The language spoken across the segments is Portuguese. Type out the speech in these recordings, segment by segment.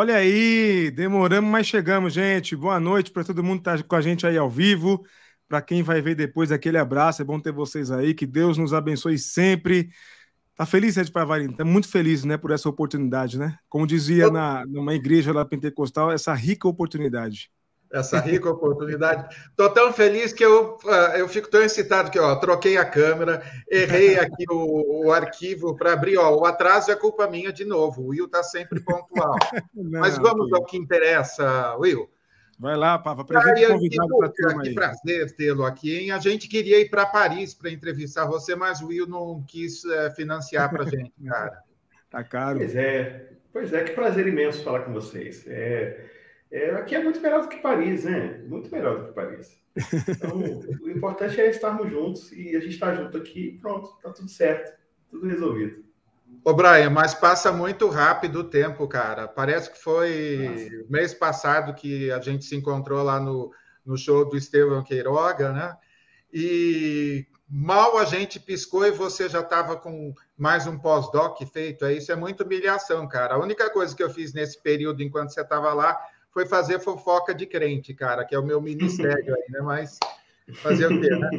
Olha aí, demoramos, mas chegamos, gente. Boa noite para todo mundo que está com a gente aí ao vivo. Para quem vai ver depois, aquele abraço. É bom ter vocês aí. Que Deus nos abençoe sempre. Tá feliz, Ed Pavarino? Tá muito feliz, né, por essa oportunidade, né? Como dizia na, numa igreja lá pentecostal, essa rica oportunidade essa rica oportunidade. Estou tão feliz que eu, ah, eu fico tão excitado que ó, troquei a câmera, errei aqui o, o arquivo para abrir. Ó, o atraso é culpa minha de novo. O Will está sempre pontual. Não, Mas vamos ao que interessa, Will. Vai lá, Pava, apresente o convidado para turma Que prazer tê-lo aqui, hein? A gente queria ir para Paris para entrevistar você, mas o Will não quis é, financiar para a gente, cara. Tá caro. Pois é, pois é, que prazer imenso falar com vocês. É, é, aqui é muito melhor do que Paris, né? Muito melhor do que Paris. Então, o importante é estarmos juntos e a gente está junto aqui pronto, tá tudo certo, tudo resolvido. Ô, Brian, mas passa muito rápido o tempo, cara. Parece que foi Nossa. mês passado que a gente se encontrou lá no, no show do Estevão Queiroga, né? E mal a gente piscou e você já estava com mais um pós-doc feito. É isso é muita humilhação, cara. A única coisa que eu fiz nesse período enquanto você estava lá foi fazer fofoca de crente, cara, que é o meu ministério aí, né? Mas fazer o quê, né?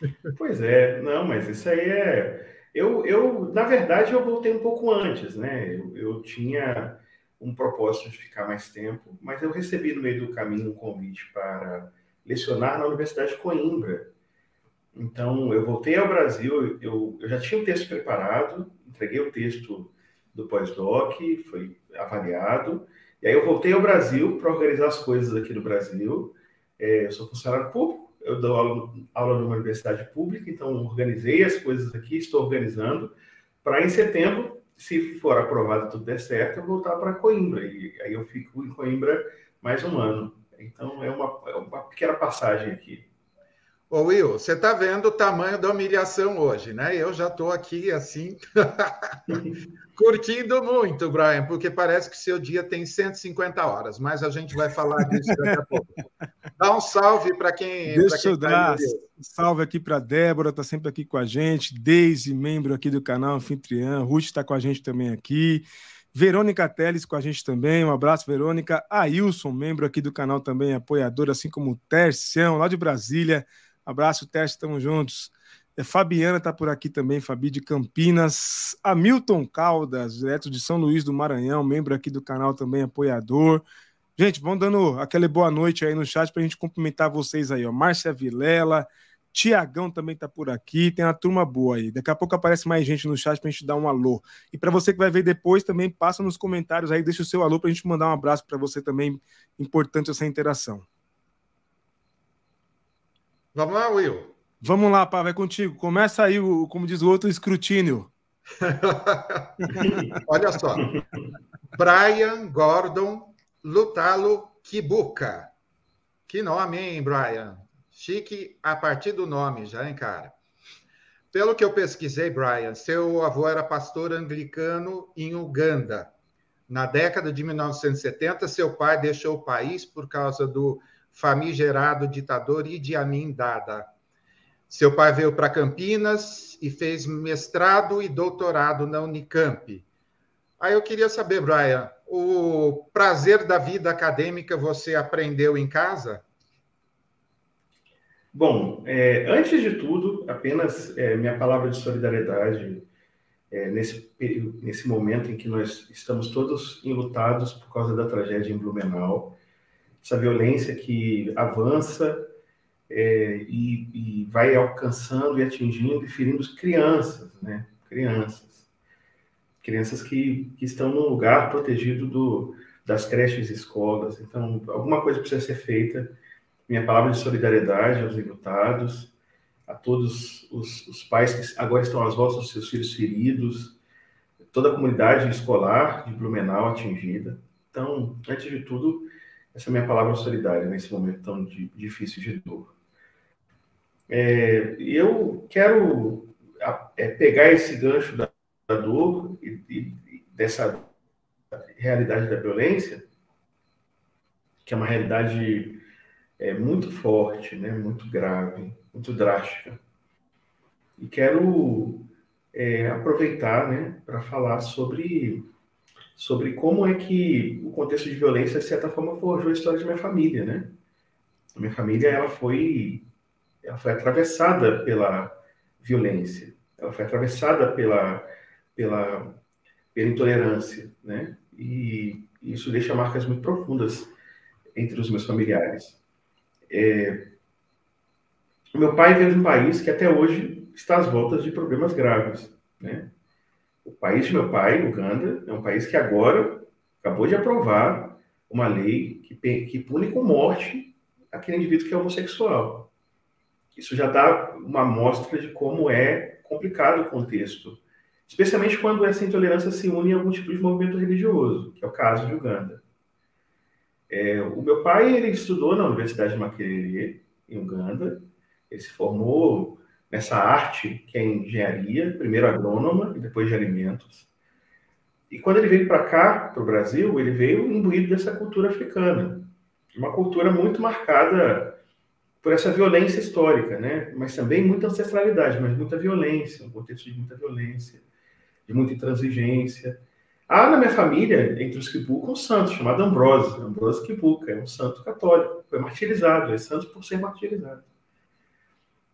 Pois é, não, mas isso aí é. Eu, eu, na verdade, eu voltei um pouco antes, né? Eu, eu tinha um propósito de ficar mais tempo, mas eu recebi no meio do caminho um convite para lecionar na Universidade de Coimbra. Então, eu voltei ao Brasil, eu, eu já tinha o um texto preparado, entreguei o texto do pós-doc, foi avaliado, e aí eu voltei ao Brasil para organizar as coisas aqui no Brasil. É, eu sou funcionário público, eu dou aula, aula numa universidade pública, então organizei as coisas aqui, estou organizando, para em setembro, se for aprovado tudo der certo, eu voltar para Coimbra. E aí eu fico em Coimbra mais um ano. Então é uma, é uma pequena passagem aqui. Ô Will, você está vendo o tamanho da humilhação hoje, né? Eu já estou aqui assim, curtindo muito, Brian, porque parece que seu dia tem 150 horas, mas a gente vai falar disso daqui a pouco. Dá um salve para quem. Deixa quem eu tá dar salve aqui para Débora, está sempre aqui com a gente, Deise, membro aqui do canal Anfitriã, Ruth está com a gente também aqui. Verônica Teles com a gente também, um abraço, Verônica. Ailson, membro aqui do canal também, apoiador, assim como o Tercião, lá de Brasília. Abraço, Teste, estamos juntos. É, Fabiana está por aqui também, Fabi de Campinas. Hamilton Caldas, direto de São Luís do Maranhão, membro aqui do canal também, apoiador. Gente, vão dando aquela boa noite aí no chat para a gente cumprimentar vocês aí, ó. Márcia Vilela, Tiagão também está por aqui, tem uma turma boa aí. Daqui a pouco aparece mais gente no chat para a gente dar um alô. E para você que vai ver depois, também passa nos comentários aí, deixa o seu alô para a gente mandar um abraço para você também. Importante essa interação. Vamos lá, Will. Vamos lá, pá, vai contigo. Começa aí, o, como diz o outro, escrutínio. Olha só. Brian Gordon Lutalo Kibuka. Que nome, hein, Brian? Chique a partir do nome, já, hein, cara? Pelo que eu pesquisei, Brian, seu avô era pastor anglicano em Uganda. Na década de 1970, seu pai deixou o país por causa do famigerado ditador Idi Amin Dada. Seu pai veio para Campinas e fez mestrado e doutorado na Unicamp. Aí eu queria saber, Brian, o prazer da vida acadêmica você aprendeu em casa? Bom, é, antes de tudo, apenas é, minha palavra de solidariedade é, nesse, nesse momento em que nós estamos todos enlutados por causa da tragédia em Blumenau essa violência que avança é, e, e, vai alcançando e atingindo e ferindo crianças, né? Crianças. Crianças que, que estão num lugar protegido do, das creches e escolas. Então, alguma coisa precisa ser feita. Minha palavra de solidariedade aos enlutados, a todos os, os pais que agora estão às voltas dos seus filhos feridos, toda a comunidade escolar de Blumenau atingida. Então, antes de tudo, essa é a minha palavra solidária nesse momento tão difícil de dor. É, eu quero é, pegar esse gancho da, da dor e, e, dessa realidade da violência, que é uma realidade é, muito forte, né, muito grave, muito drástica. E quero é, aproveitar né, para falar sobre, sobre como é que o contexto de violência, de certa forma, forjou a história de minha família, né? A minha família, ela foi, ela foi atravessada pela violência, ela foi atravessada pela, pela, pela intolerância, né? E isso deixa marcas muito profundas entre os meus familiares. É... Meu pai veio de um país que até hoje está às voltas de problemas graves, né? O país de meu pai, Uganda, é um país que agora acabou de aprovar uma lei que, que pune com morte aquele indivíduo que é homossexual. Isso já dá uma amostra de como é complicado o contexto, especialmente quando essa intolerância se une a algum tipo de movimento religioso, que é o caso de Uganda. É, o meu pai ele estudou na Universidade de Makerere, em Uganda, ele se formou nessa arte que é engenharia, primeiro agrônoma e depois de alimentos. E quando ele veio para cá, para o Brasil, ele veio imbuído dessa cultura africana, uma cultura muito marcada por essa violência histórica, né? Mas também muita ancestralidade, mas muita violência, um contexto de muita violência, de muita intransigência. Há na minha família, entre os Kibuka, um santo chamado Ambrose, Ambrose Kibuka, é um santo católico, foi martirizado, é santo por ser martirizado.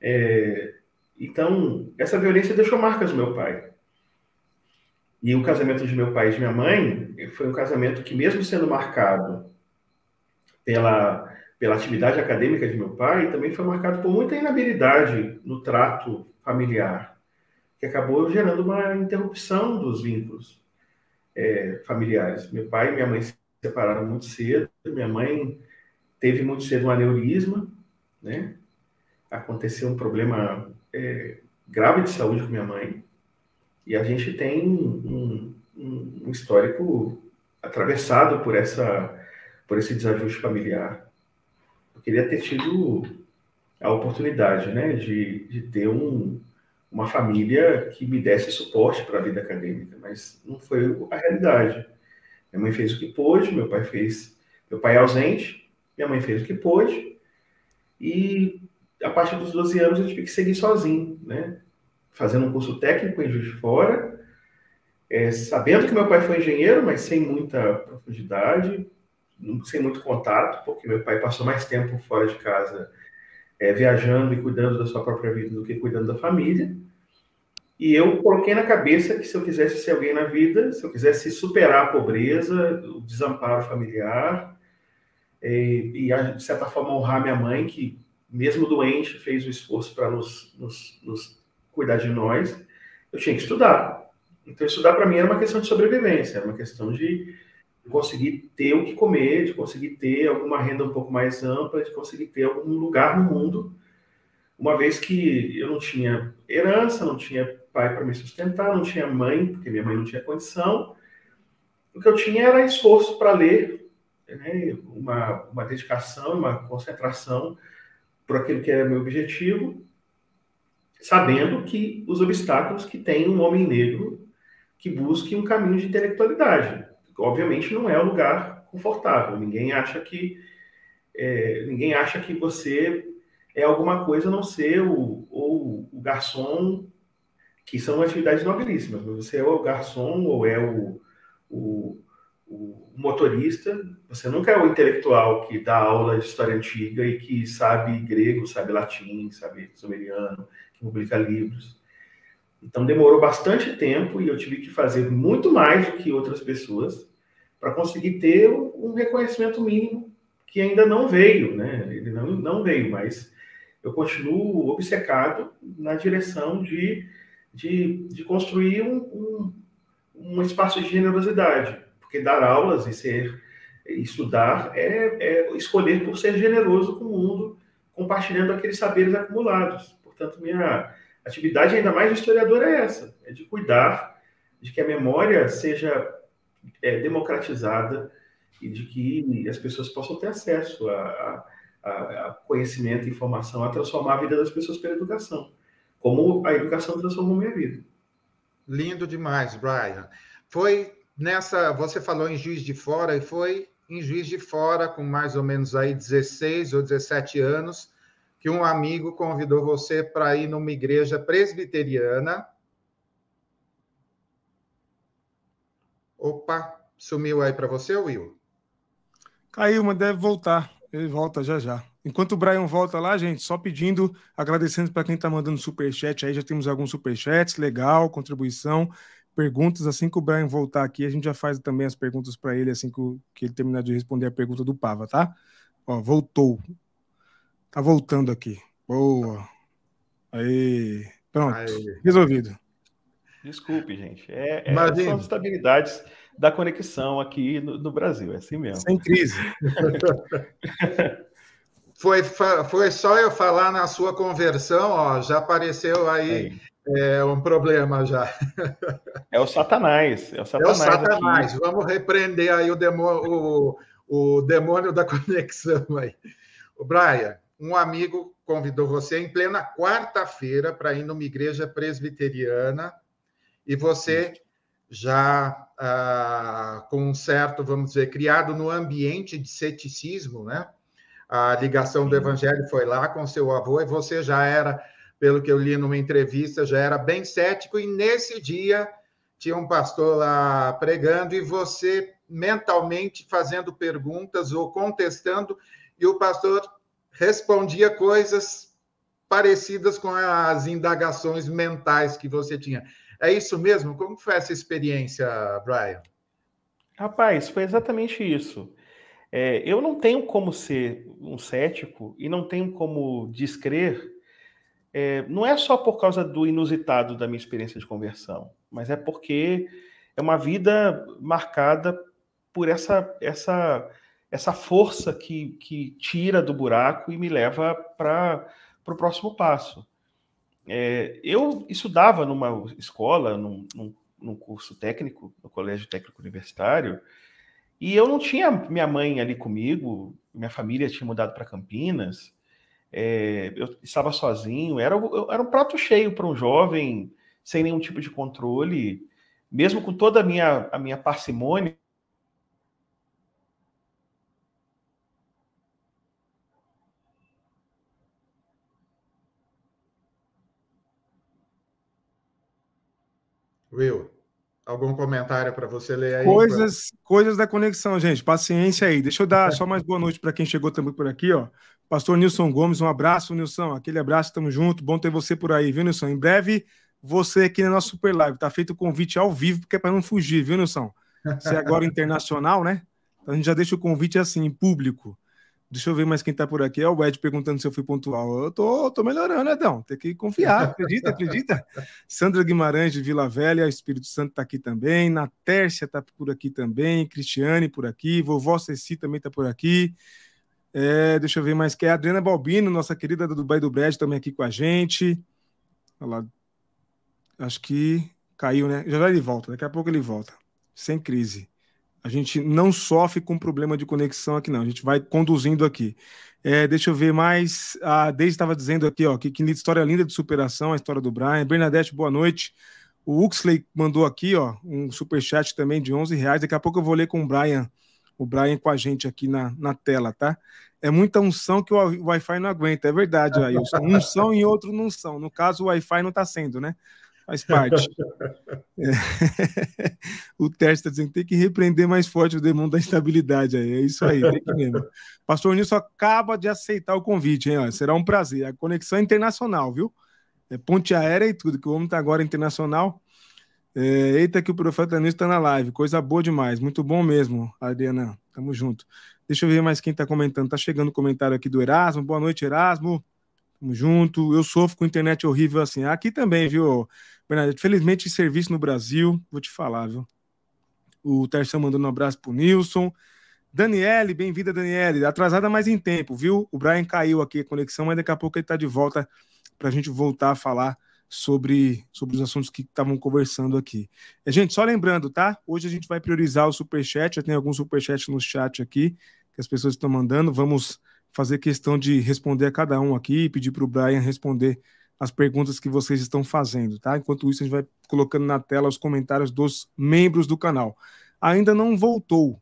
É, então, essa violência deixou marcas no meu pai. E o casamento de meu pai e de minha mãe foi um casamento que, mesmo sendo marcado pela, pela atividade acadêmica de meu pai, também foi marcado por muita inabilidade no trato familiar, que acabou gerando uma interrupção dos vínculos é, familiares. Meu pai e minha mãe se separaram muito cedo, minha mãe teve muito cedo um aneurisma, né? Aconteceu um problema é, grave de saúde com minha mãe. E a gente tem um, um, um histórico atravessado por essa por esse desajuste familiar. Eu queria ter tido a oportunidade, né, de, de ter um, uma família que me desse suporte para a vida acadêmica, mas não foi a realidade. Minha mãe fez o que pôde, meu pai fez, meu pai é ausente, minha mãe fez o que pôde, e a partir dos 12 anos eu tive que seguir sozinho, né? Fazendo um curso técnico em Juiz de Fora, é, sabendo que meu pai foi engenheiro, mas sem muita profundidade, sem muito contato, porque meu pai passou mais tempo fora de casa é, viajando e cuidando da sua própria vida do que cuidando da família. E eu coloquei na cabeça que se eu quisesse ser alguém na vida, se eu quisesse superar a pobreza, o desamparo familiar, é, e, de certa forma honrar minha mãe, que mesmo doente, fez o esforço para nos, nos, nos, cuidar de nós, eu tinha que estudar. Então, estudar para mim era uma questão de sobrevivência, era uma questão de conseguir ter o que comer, de conseguir ter alguma renda um pouco mais ampla, de conseguir ter algum lugar no mundo, uma vez que eu não tinha herança, não tinha pai para me sustentar, não tinha mãe, porque minha mãe não tinha condição. O que eu tinha era esforço para ler, né, uma, uma dedicação, uma concentração por aquilo que era meu objetivo, sabendo que os obstáculos que tem um homem negro que busque um caminho de intelectualidade. Obviamente não é um lugar confortável. Ninguém acha que é, ninguém acha que você é alguma coisa a não ser o, ou o garçom, que são atividades nobilíssimas. Você é o garçom ou é o, o o motorista, você nunca é o intelectual que dá aula de história antiga e que sabe grego, sabe latim, sabe sumeriano, que publica livros. Então demorou bastante tempo e eu tive que fazer muito mais do que outras pessoas para conseguir ter um reconhecimento mínimo que ainda não veio, né? Ele não, não veio, mas eu continuo obcecado na direção de, de, de construir um, um, um espaço de generosidade porque dar aulas e ser estudar é, é escolher por ser generoso com o mundo, compartilhando aqueles saberes acumulados. Portanto, minha atividade ainda mais de historiador é essa, é de cuidar de que a memória seja é, democratizada e de que as pessoas possam ter acesso a, a, a conhecimento informação, a transformar a vida das pessoas pela educação, como a educação transformou minha vida. Lindo demais, Brian. Foi nessa, você falou em Juiz de Fora, e foi em Juiz de Fora, com mais ou menos aí 16 ou 17 anos, que um amigo convidou você para ir numa igreja presbiteriana. Opa, sumiu aí para você, Will? Caiu, mas deve voltar. Ele volta já já. Enquanto o Brian volta lá, gente, só pedindo, agradecendo para quem está mandando superchat aí, já temos alguns superchats, legal, contribuição, perguntas. Assim que o Brian voltar aqui, a gente já faz também as perguntas para ele, assim que, que, ele terminar de responder a pergunta do Pava, tá? Ó, voltou. Tá voltando aqui. Boa. Aí. Pronto. Aí. Resolvido. Desculpe, gente. É, é, são as estabilidades da conexão aqui no, no Brasil, é assim mesmo. Sem crise. Foi, foi só eu falar na sua conversão, ó, já apareceu aí é, um problema já. É o Satanás. É o Satanás. É o Satanás. Vamos repreender aí o demônio, o, o demônio da conexão aí. O Brian, um amigo convidou você em plena quarta-feira para ir numa igreja presbiteriana e você já ah, com um certo, vamos dizer, criado no ambiente de ceticismo, né? a ligação do evangelho foi lá com seu avô e você já era, pelo que eu li numa entrevista, já era bem cético e nesse dia tinha um pastor lá pregando e você mentalmente fazendo perguntas ou contestando e o pastor respondia coisas parecidas com as indagações mentais que você tinha. É isso mesmo? Como foi essa experiência, Brian? Rapaz, foi exatamente isso. É, eu não tenho como ser um cético e não tenho como descrer, é, não é só por causa do inusitado da minha experiência de conversão, mas é porque é uma vida marcada por essa essa essa força que, que tira do buraco e me leva para o próximo passo. É, eu estudava numa escola, num, num, num curso técnico, no Colégio Técnico Universitário, e eu não tinha minha mãe ali comigo, minha família tinha mudado para Campinas, é, eu estava sozinho, era, era um prato cheio para um jovem, sem nenhum tipo de controle, mesmo com toda a minha, a minha parcimônia. Will. Algum comentário para você ler aí? Coisas, pra... coisas da conexão, gente. Paciência aí. Deixa eu dar só mais boa noite para quem chegou também por aqui, ó. Pastor Nilson Gomes, um abraço, Nilson. Aquele abraço, tamo junto. Bom ter você por aí, viu, Nilson? Em breve, você aqui na nossa Super Live. Tá feito o convite ao vivo, porque é para não fugir, viu, Nilson? Você é agora internacional, né? Então a gente já deixa o convite assim, em público. Deixa eu ver mais quem tá por aqui. É o Ed perguntando se eu fui pontual. Eu tô, tô melhorando, Edão. Tem que confiar. Acredita, acredita? Sandra Guimarães de Vila Velha, Espírito Santo tá aqui também. Na Tércia tá por aqui também. Cristiane por aqui. Vovó Ceci também tá por aqui. É, deixa eu ver mais que é a Adriana Balbino, nossa querida do Dubai do Brad, também aqui com a gente. Olha lá. Acho que caiu, né? Já já ele volta. Daqui a pouco ele volta. Sem crise. A gente não sofre com problema de conexão aqui, não. A gente vai conduzindo aqui. É, deixa eu ver mais. A Deise estava dizendo aqui, ó, que, que história linda de superação, a história do Brian. Bernadette, boa noite. O Uxley mandou aqui, ó, um super chat também de 11 reais. Daqui a pouco eu vou ler com o Brian, o Brian com a gente aqui na, na tela, tá? É muita unção que o Wi-Fi não aguenta, é verdade, Ailson. Unção e outro não são. No caso, o Wi-Fi não está sendo, né? Faz parte. É. O Tércio está dizendo que tem que repreender mais forte o demônio da instabilidade. Aí. É isso aí, tem que mesmo. Pastor Nilson acaba de aceitar o convite, hein? Será um prazer. A conexão é internacional, viu? É ponte aérea e tudo, que o homem está agora internacional. É, eita, que o profeta Nilson está na live. Coisa boa demais. Muito bom mesmo, Adriana. Tamo junto. Deixa eu ver mais quem está comentando. Tá chegando o comentário aqui do Erasmo. Boa noite, Erasmo. Tamo junto. Eu sofro com internet horrível assim. Aqui também, viu? Bernadette, felizmente serviço no Brasil, vou te falar, viu? O Terção mandando um abraço pro Nilson. Daniele, bem-vinda, Daniele. Atrasada mais em tempo, viu? O Brian caiu aqui a conexão, mas daqui a pouco ele tá de volta para a gente voltar a falar sobre, sobre os assuntos que estavam conversando aqui. É, gente, só lembrando, tá? Hoje a gente vai priorizar o superchat, já tem alguns superchats no chat aqui que as pessoas estão mandando. Vamos fazer questão de responder a cada um aqui, pedir para o Brian responder as perguntas que vocês estão fazendo, tá? Enquanto isso, a gente vai colocando na tela os comentários dos membros do canal. Ainda não voltou.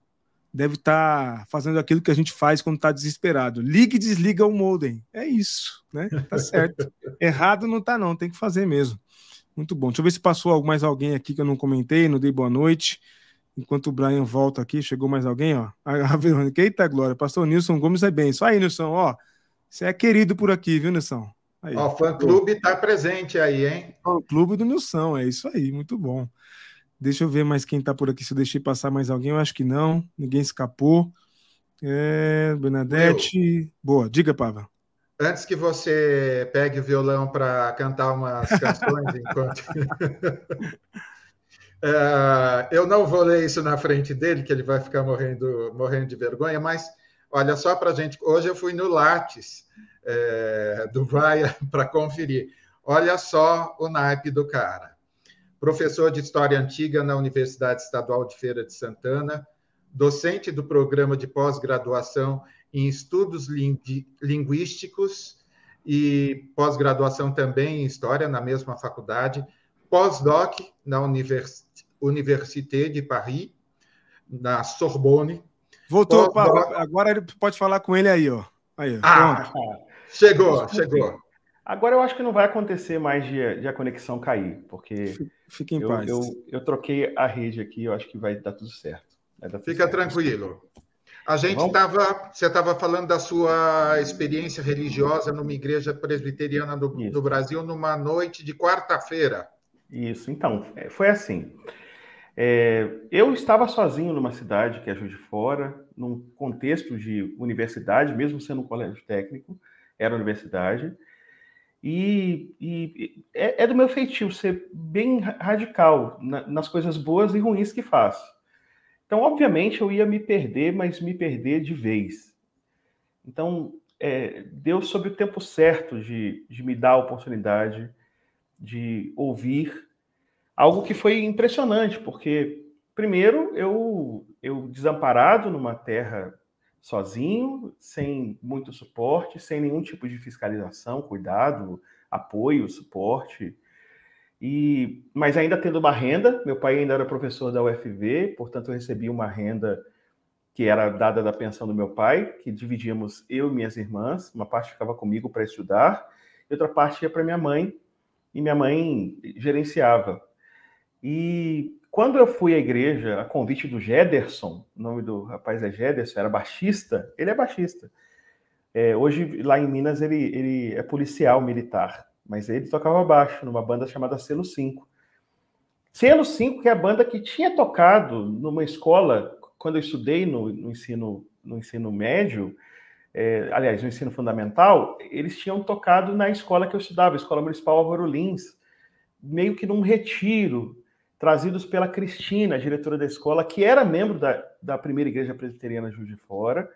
Deve estar tá fazendo aquilo que a gente faz quando está desesperado. Liga e desliga o modem. É isso, né? Tá certo. Errado não tá, não. Tem que fazer mesmo. Muito bom. Deixa eu ver se passou mais alguém aqui que eu não comentei, não dei boa noite. enquanto o Brian volta aqui, chegou mais alguém, ó. A, Verônica, eita glória, pastor Nilson Gomes é bem. Isso aí, Nilson, ó. Você é querido por aqui, viu, Nilson? Aí. Ó, o fã-clube está presente aí, hein? Fã-clube do Nilson, é isso aí, muito bom. Deixa eu ver mais quem está por aqui, se eu deixei passar mais alguém, eu acho que não, ninguém escapou. É, Bernadette. Boa, diga, Pava. Antes que você pegue o violão para cantar umas canções enquanto. Uh, eu não vou ler isso na frente dele, que ele vai ficar morrendo, morrendo de vergonha, mas olha só para gente. Hoje eu fui no Lattes é, do Brian para conferir. Olha só o naipe do cara. Professor de História Antiga na Universidade Estadual de Feira de Santana, docente do programa de pós-graduação em Estudos Linguísticos e pós-graduação também em História na mesma faculdade, pós-doc na Univers Université de Paris, na Sorbonne. Voltou, agora ele pode falar com ele aí, ó. Aí, ah, pronto. chegou, chegou. Agora eu acho que não vai acontecer mais de, de a conexão cair, porque Fique em eu, paz. Eu, eu, troquei a rede aqui, eu acho que vai dar tudo certo. Dar tudo Fica certo. tranquilo. A gente estava, você estava falando da sua experiência religiosa numa igreja presbiteriana do, do Brasil numa noite de quarta-feira. Isso, então, é, foi assim. É, eu estava sozinho numa cidade que é Juiz de Fora, num contexto de universidade, mesmo sendo um colégio técnico, era universidade, e, e é, é, do meu feitio ser bem radical na, nas coisas boas e ruins que faço. Então, obviamente, eu ia me perder, mas me perder de vez. Então, é, Deus, sob o tempo certo de, de me dar a oportunidade de ouvir algo que foi impressionante, porque, primeiro, eu, eu desamparado numa terra sozinho, sem muito suporte, sem nenhum tipo de fiscalização, cuidado, apoio, suporte. E, mas ainda tendo uma renda, meu pai ainda era professor da UFV, portanto eu recebi uma renda que era dada da pensão do meu pai, que dividíamos eu e minhas irmãs, uma parte ficava comigo para estudar, e outra parte ia para minha mãe, e minha mãe gerenciava. E quando eu fui à igreja, a convite do Jederson, o nome do rapaz é Jederson, era baixista, ele é baixista. É, hoje, lá em Minas, ele, ele é policial militar, mas ele tocava baixo numa banda chamada Selo 5. Selo 5, que é a banda que tinha tocado numa escola, quando eu estudei no, no ensino, no ensino médio, é, aliás, no ensino fundamental, eles tinham tocado na escola que eu estudava, a Escola Municipal Álvaro Lins, meio que num retiro, trazidos pela Cristina, diretora da escola, que era membro da, da primeira igreja presbiteriana Juiz de Fora,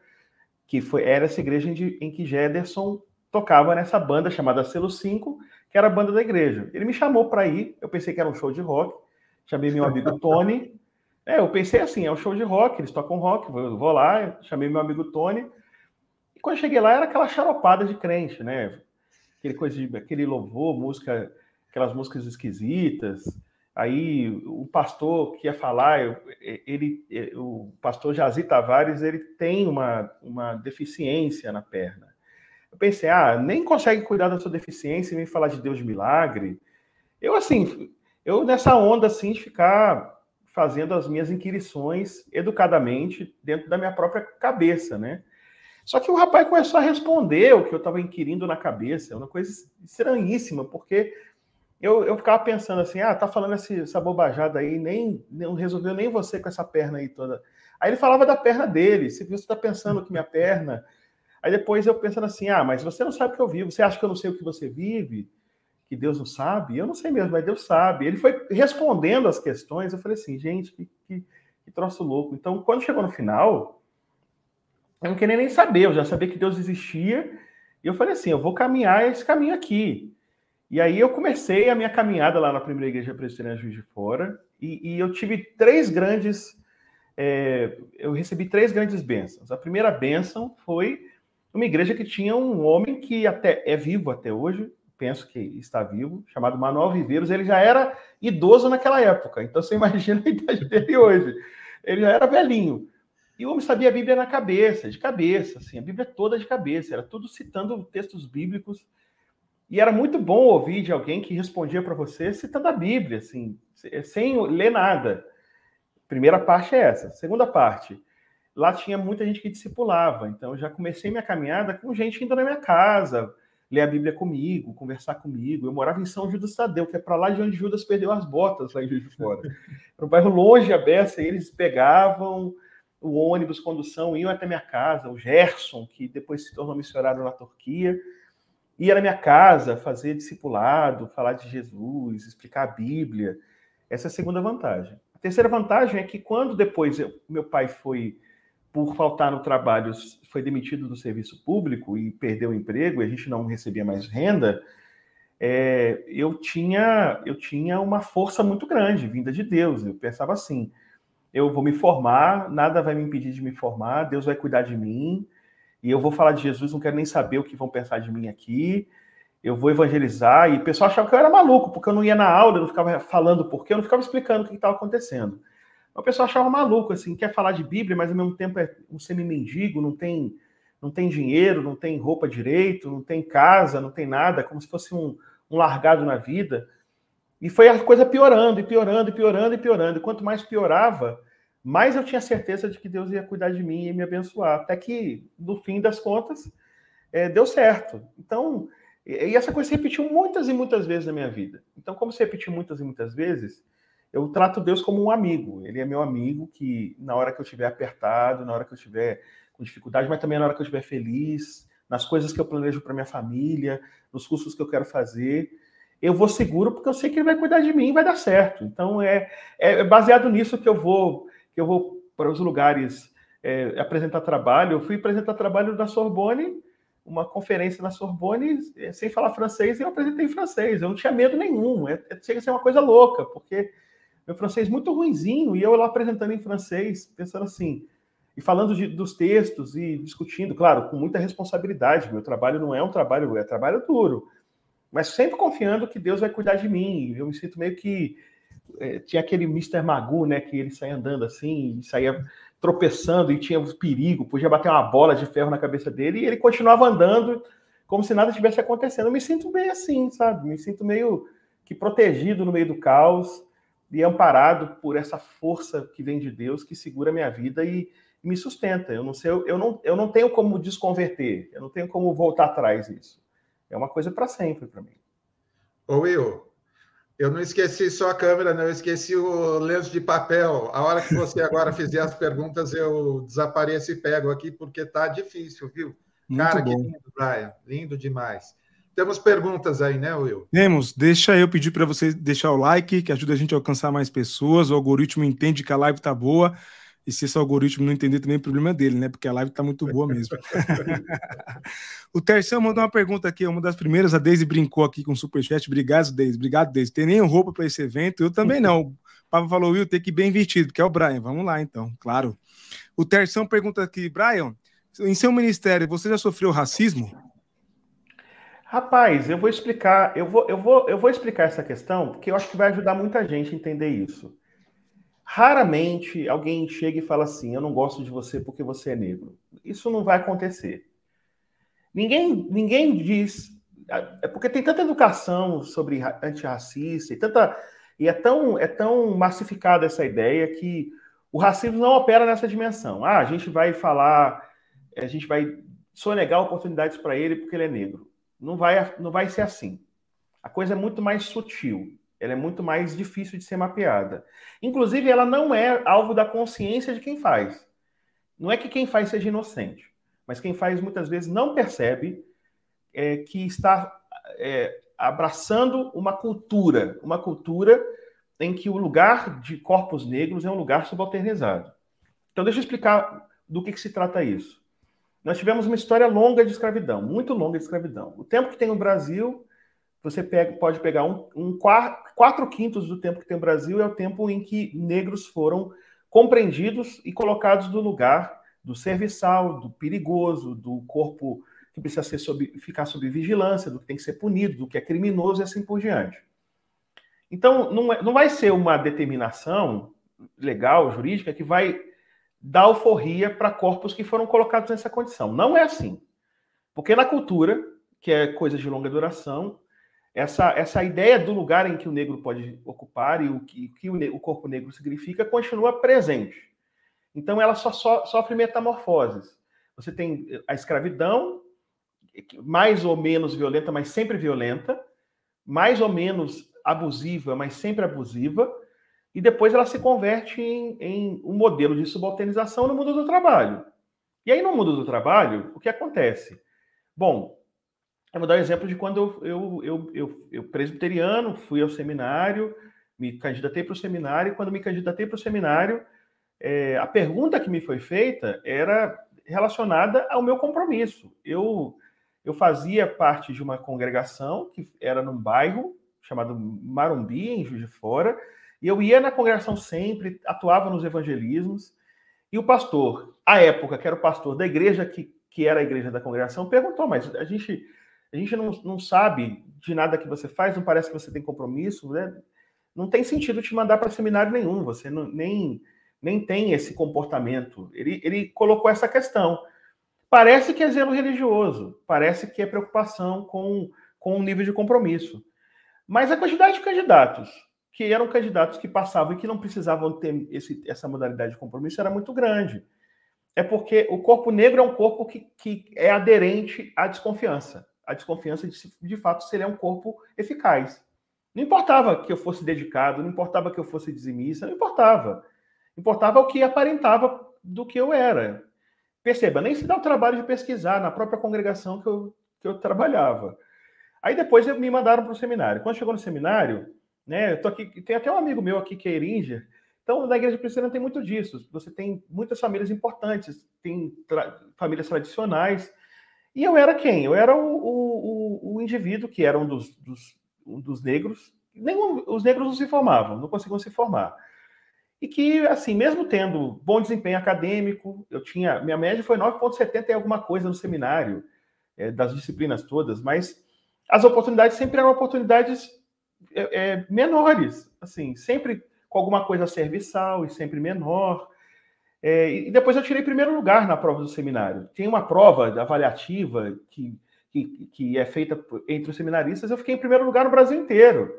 que foi, era essa igreja em, em que Jederson tocava nessa banda chamada Selo 5, que era a banda da igreja. Ele me chamou para ir, eu pensei que era um show de rock, chamei meu amigo Tony. É, eu pensei assim, é um show de rock, eles tocam rock, eu vou lá, chamei meu amigo Tony. E quando cheguei lá, era aquela charopada de crente, né? Aquele, coisa de, aquele louvor, música, aquelas músicas esquisitas. Aí o pastor que ia falar, ele, o pastor Jazi Tavares, ele tem uma, uma deficiência na perna. Eu pensei, ah, nem consegue cuidar da sua deficiência e vem falar de Deus de milagre. Eu, assim, eu nessa onda, assim, de ficar fazendo as minhas inquirições educadamente dentro da minha própria cabeça, né? Só que o rapaz começou a responder o que eu estava inquirindo na cabeça, é uma coisa estranhíssima, porque eu, eu ficava pensando assim, ah, tá falando essa, bobajada aí, nem não resolveu nem você com essa perna aí toda. Aí ele falava da perna dele, se você está pensando que minha perna. Aí depois eu pensando assim, ah, mas você não sabe o que eu vivo, você acha que eu não sei o que você vive? Que Deus não sabe? Eu não sei mesmo, mas Deus sabe. Ele foi respondendo as questões, eu falei assim, gente, que, que, que troço louco. Então, quando chegou no final, eu não queria nem saber, eu já sabia que Deus existia, e eu falei assim, eu vou caminhar esse caminho aqui. E aí eu comecei a minha caminhada lá na primeira igreja presbiteriana Juiz de Fora, e, e eu tive três grandes, é, eu recebi três grandes bênçãos. A primeira bênção foi uma igreja que tinha um homem que até é vivo até hoje, penso que está vivo, chamado Manuel Viveiros, ele já era idoso naquela época, então você imagina a idade dele hoje. Ele já era velhinho. E o homem sabia a Bíblia na cabeça, de cabeça, assim, a Bíblia toda de cabeça, era tudo citando textos bíblicos e era muito bom ouvir de alguém que respondia para você citando a Bíblia, assim, sem ler nada. Primeira parte é essa. Segunda parte, lá tinha muita gente que discipulava, então eu já comecei minha caminhada com gente indo na minha casa, ler a Bíblia comigo, conversar comigo. Eu morava em São Judas Tadeu, que é para lá de onde Judas perdeu as botas, lá em Juiz de Fora. Era um bairro longe a beça, e eles pegavam o ônibus, condução, iam até minha casa. O Gerson, que depois se tornou missionário na Turquia, ia na minha casa fazer discipulado, falar de Jesus, explicar a Bíblia. Essa é a segunda vantagem. A terceira vantagem é que quando depois eu, meu pai foi por faltar no trabalho, foi demitido do serviço público e perdeu o emprego, e a gente não recebia mais renda, é, eu tinha eu tinha uma força muito grande vinda de Deus. Eu pensava assim: eu vou me formar, nada vai me impedir de me formar, Deus vai cuidar de mim, e eu vou falar de Jesus, não quero nem saber o que vão pensar de mim aqui. Eu vou evangelizar, e o pessoal achava que eu era maluco, porque eu não ia na aula, eu não ficava falando por quê, eu não ficava explicando o que estava acontecendo. O pessoal achava maluco, assim, quer falar de Bíblia, mas ao mesmo tempo é um semi-mendigo, não tem, não tem dinheiro, não tem roupa direito, não tem casa, não tem nada, como se fosse um, um largado na vida. E foi a coisa piorando, e piorando, e piorando, e piorando. E quanto mais piorava, mais eu tinha certeza de que Deus ia cuidar de mim e me abençoar. Até que, no fim das contas, é, deu certo. Então, e essa coisa se repetiu muitas e muitas vezes na minha vida. Então, como se repetiu muitas e muitas vezes, eu trato Deus como um amigo. Ele é meu amigo que, na hora que eu estiver apertado, na hora que eu estiver com dificuldade, mas também na hora que eu estiver feliz, nas coisas que eu planejo para minha família, nos cursos que eu quero fazer, eu vou seguro porque eu sei que ele vai cuidar de mim e vai dar certo. Então, é, é baseado nisso que eu vou que eu vou para os lugares é, apresentar trabalho. Eu fui apresentar trabalho da Sorbonne uma conferência na Sorbonne é, sem falar francês e eu apresentei em francês. Eu não tinha medo nenhum. É, é, chega a ser uma coisa louca, porque meu francês muito ruinzinho, e eu lá apresentando em francês, pensando assim, e falando de, dos textos e discutindo, claro, com muita responsabilidade. Meu trabalho não é um trabalho, é trabalho duro, mas sempre confiando que Deus vai cuidar de mim. Eu me sinto meio que. É, tinha aquele Mr. Magoo, né, que ele saía andando assim, e saía tropeçando e tinha perigo, podia bater uma bola de ferro na cabeça dele, e ele continuava andando como se nada tivesse acontecendo. Eu me sinto meio assim, sabe? Me sinto meio que protegido no meio do caos e amparado por essa força que vem de Deus que segura a minha vida e, me sustenta. Eu não sei, eu, não, eu não tenho como desconverter, eu não tenho como voltar atrás disso. É uma coisa para sempre para mim. Ô Will, eu não esqueci só a câmera, não, eu esqueci o lenço de papel. A hora que você agora fizer as perguntas, eu desapareço e pego aqui, porque tá difícil, viu? Muito Cara, bom. que lindo, Brian. Lindo demais. Temos perguntas aí, né, Will? Temos. Deixa eu pedir para vocês deixar o like, que ajuda a gente a alcançar mais pessoas. O algoritmo entende que a live tá boa. E se esse algoritmo não entender, também é problema dele, né? Porque a live tá muito boa mesmo. o Terção mandou uma pergunta aqui, uma das primeiras. A Deise brincou aqui com o Superchat. Obrigado, Deise. Obrigado, Deise. Tem nem roupa para esse evento. Eu também não. O Papa falou, Will, tem que ir bem vestido, que é o Brian. Vamos lá, então. Claro. O Terção pergunta aqui, Brian, em seu ministério, você já sofreu racismo? Rapaz, eu vou explicar, eu vou, eu vou, eu vou explicar essa questão, porque eu acho que vai ajudar muita gente a entender isso. Raramente alguém chega e fala assim: "Eu não gosto de você porque você é negro". Isso não vai acontecer. Ninguém, ninguém diz, é porque tem tanta educação sobre antirracista e tanta e é tão é tão massificada essa ideia que o racismo não opera nessa dimensão. Ah, a gente vai falar, a gente vai sonegar oportunidades para ele porque ele é negro. Não vai, não vai ser assim. A coisa é muito mais sutil, ela é muito mais difícil de ser mapeada. Inclusive, ela não é alvo da consciência de quem faz. Não é que quem faz seja inocente, mas quem faz muitas vezes não percebe é, que está é, abraçando uma cultura, uma cultura em que o lugar de corpos negros é um lugar subalternizado. Então, deixa eu explicar do que, que se trata isso. Nós tivemos uma história longa de escravidão, muito longa de escravidão. O tempo que tem o Brasil, você pega, pode pegar um, um quatro, quintos do tempo que tem o Brasil, é o tempo em que negros foram compreendidos e colocados no lugar do serviçal, do perigoso, do corpo que precisa ser sob, ficar sob vigilância, do que tem que ser punido, do que é criminoso e assim por diante. Então, não, é, não vai ser uma determinação legal, jurídica, que vai da alforria para corpos que foram colocados nessa condição. Não é assim. Porque na cultura, que é coisa de longa duração, essa, essa ideia do lugar em que o negro pode ocupar e o que, que o, o, corpo negro significa continua presente. Então, ela só, só sofre metamorfoses. Você tem a escravidão, mais ou menos violenta, mas sempre violenta, mais ou menos abusiva, mas sempre abusiva, e depois ela se converte em, em um modelo de subalternização no mundo do trabalho. E aí, no mundo do trabalho, o que acontece? Bom, eu vou dar um exemplo de quando eu, eu, eu, eu, eu presbiteriano, fui ao seminário, me candidatei para o seminário, e quando me candidatei para o seminário, é, a pergunta que me foi feita era relacionada ao meu compromisso. Eu, eu fazia parte de uma congregação que era num bairro chamado Marumbi, em Juiz de Fora, e eu ia na congregação sempre, atuava nos evangelismos, e o pastor, à época, que era o pastor da igreja, que, que era a igreja da congregação, perguntou, mas a gente, a gente não, não sabe de nada que você faz, não parece que você tem compromisso, né? Não tem sentido te mandar para seminário nenhum, você não, nem, nem tem esse comportamento. Ele, ele colocou essa questão. Parece que é zelo religioso, parece que é preocupação com, com o nível de compromisso. Mas a quantidade de candidatos que eram candidatos que passavam e que não precisavam ter esse, essa modalidade de compromisso era muito grande. É porque o corpo negro é um corpo que, que é aderente à desconfiança. A desconfiança de, de fato se ele é um corpo eficaz. Não importava que eu fosse dedicado, não importava que eu fosse dizimista, não importava. Importava o que aparentava do que eu era. Perceba, nem se dá o trabalho de pesquisar na própria congregação que eu, que eu trabalhava. Aí depois me mandaram para o seminário. Quando chegou no seminário, né? Eu tô aqui, tem até um amigo meu aqui que é Eringer. Então, na igreja presbiteriana tem muito disso. Você tem muitas famílias importantes, tem tra famílias tradicionais. E eu era quem? Eu era o, o, o indivíduo que era um dos, dos, um dos negros. Nenhum, os negros não se formavam, não conseguiam se formar. E que, assim, mesmo tendo bom desempenho acadêmico, eu tinha. Minha média foi 9,70 e alguma coisa no seminário, é, das disciplinas todas, mas as oportunidades sempre eram oportunidades é, é, menores, assim, sempre com alguma coisa serviçal e sempre menor. É, e depois eu tirei primeiro lugar na prova do seminário. Tem uma prova avaliativa que, que, que é feita entre os seminaristas, eu fiquei em primeiro lugar no Brasil inteiro.